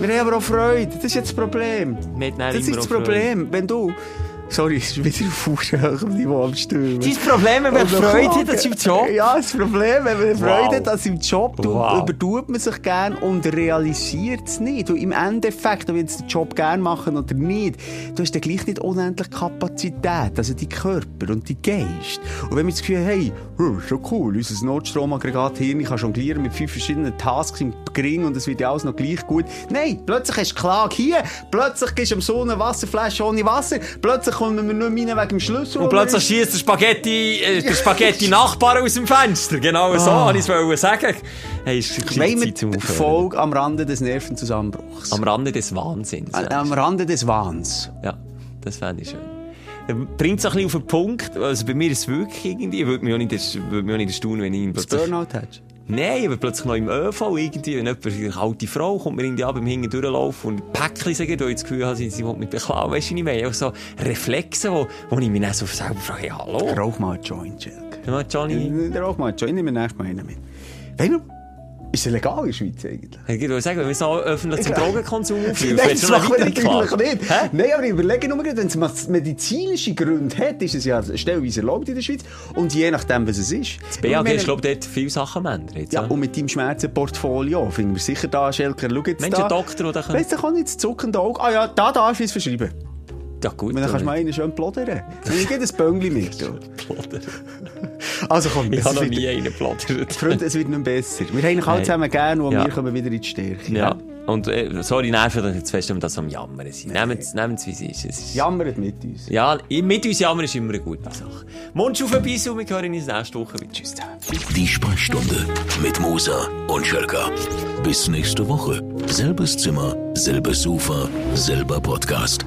Wir haben aber auch Freude. Das ist jetzt das Problem. Das ist das. Problem. Wenn du... Sorry, es ist wieder auf hohem Niveau am Stürmen. Das ist das Problem, wenn man Freude hat an seinem Job. Ja, das Problem, wenn man Freude hat an seinem Job, Wow. übertut man sich gern und realisiert es nicht. Und im Endeffekt, ob wir jetzt den Job gern machen oder nicht, du hast dann gleich nicht unendlich Kapazität, also die Körper und die Geist. Und wenn wir das Gefühl haben, hey, ist schon cool, unser Notstromaggregat Hirn kann jonglieren mit fünf verschiedenen Tasks im Gring und es wird ja alles noch gleich gut. Nein, plötzlich hast du Klage hier, plötzlich gehst du am eine Wasserflasche ohne Wasser, plötzlich kommen wir nur rein wegen dem Schlüssel. Und plötzlich schießt der Spaghetti, äh, der Spaghetti-Nachbar aus dem Fenster. Genau so Ah. wollte ich es sagen. Hey, ist Zeit zum die Aufhören. Folge am Rande des Nervenzusammenbruchs? Am Rande des Wahnsinns. Am, am Rande des Wahns. Ja, das fände ich schön. Er bringt es ein bisschen auf den Punkt. Also bei mir ist es wirklich irgendwie, würde mich auch nicht, würde mich auch nicht erstaunen, wenn ich ihn Das plötzlich... Burnout hast. Nein, aber plötzlich noch im ÖV irgendwie, wenn jemand, eine alte Frau kommt mir irgendwie ab beim Hinten durchlaufen und Päckchen sagen, da ich das Gefühl habe, sie, will mich beklauen, weißt du nicht mehr. Auch so Reflexe, wo, wo ich mich dann so selber frage, ja, hallo? Rauch mal einen Joint, Schelke. Ja, Johnny, Rauch mal einen Joint, nehmen wir nächstes Mal einen mit. Weißt du, ist es legal in der Schweiz eigentlich? ich würde sagen, wenn wir so öffentlich zum Drogenkonsum aufrufen, Nein, das machen wir natürlich nicht. Hä? Nein, aber ich überlege nur, wenn es medizinische Gründe hat, ist es ja stellenweise erlaubt in der Schweiz. Und je nachdem, was es ist. Das BAG ist, glaube ich, dort viele Sachen ändern. Jetzt, Ja, und mit deinem Schmerzenportfolio finden wir sicher da, Schelker, schau jetzt Mensch, da. ein Doktor, der kann... Weißt du, kann nicht das zuckende Auge. Ah ja, da darfst du es verschreiben. Ja, gut. Dann kannst du mal einen schön plodern. Dann gib ein Böngli mit. Plodern. Also komm, Ich habe noch nie einen geplaudert. Freunde, es wird nicht besser. Wir haben euch alle zusammen gern und Ja. wir kommen wieder in die Stärke. Ja. Und, äh, sorry, nerven euch jetzt fest, wenn wir das am Jammern sind. Nehmt es, wie es ist. Jammert mit uns. ja, mit uns jammern ist immer eine gute Sache. Mund auf ein bisschen und wir hören uns nächste Woche wieder. Tschüss zusammen. Die Sprechstunde mit Musa und Schelka. Bis nächste Woche. Selbes Zimmer, selbes Sofa, selber Podcast.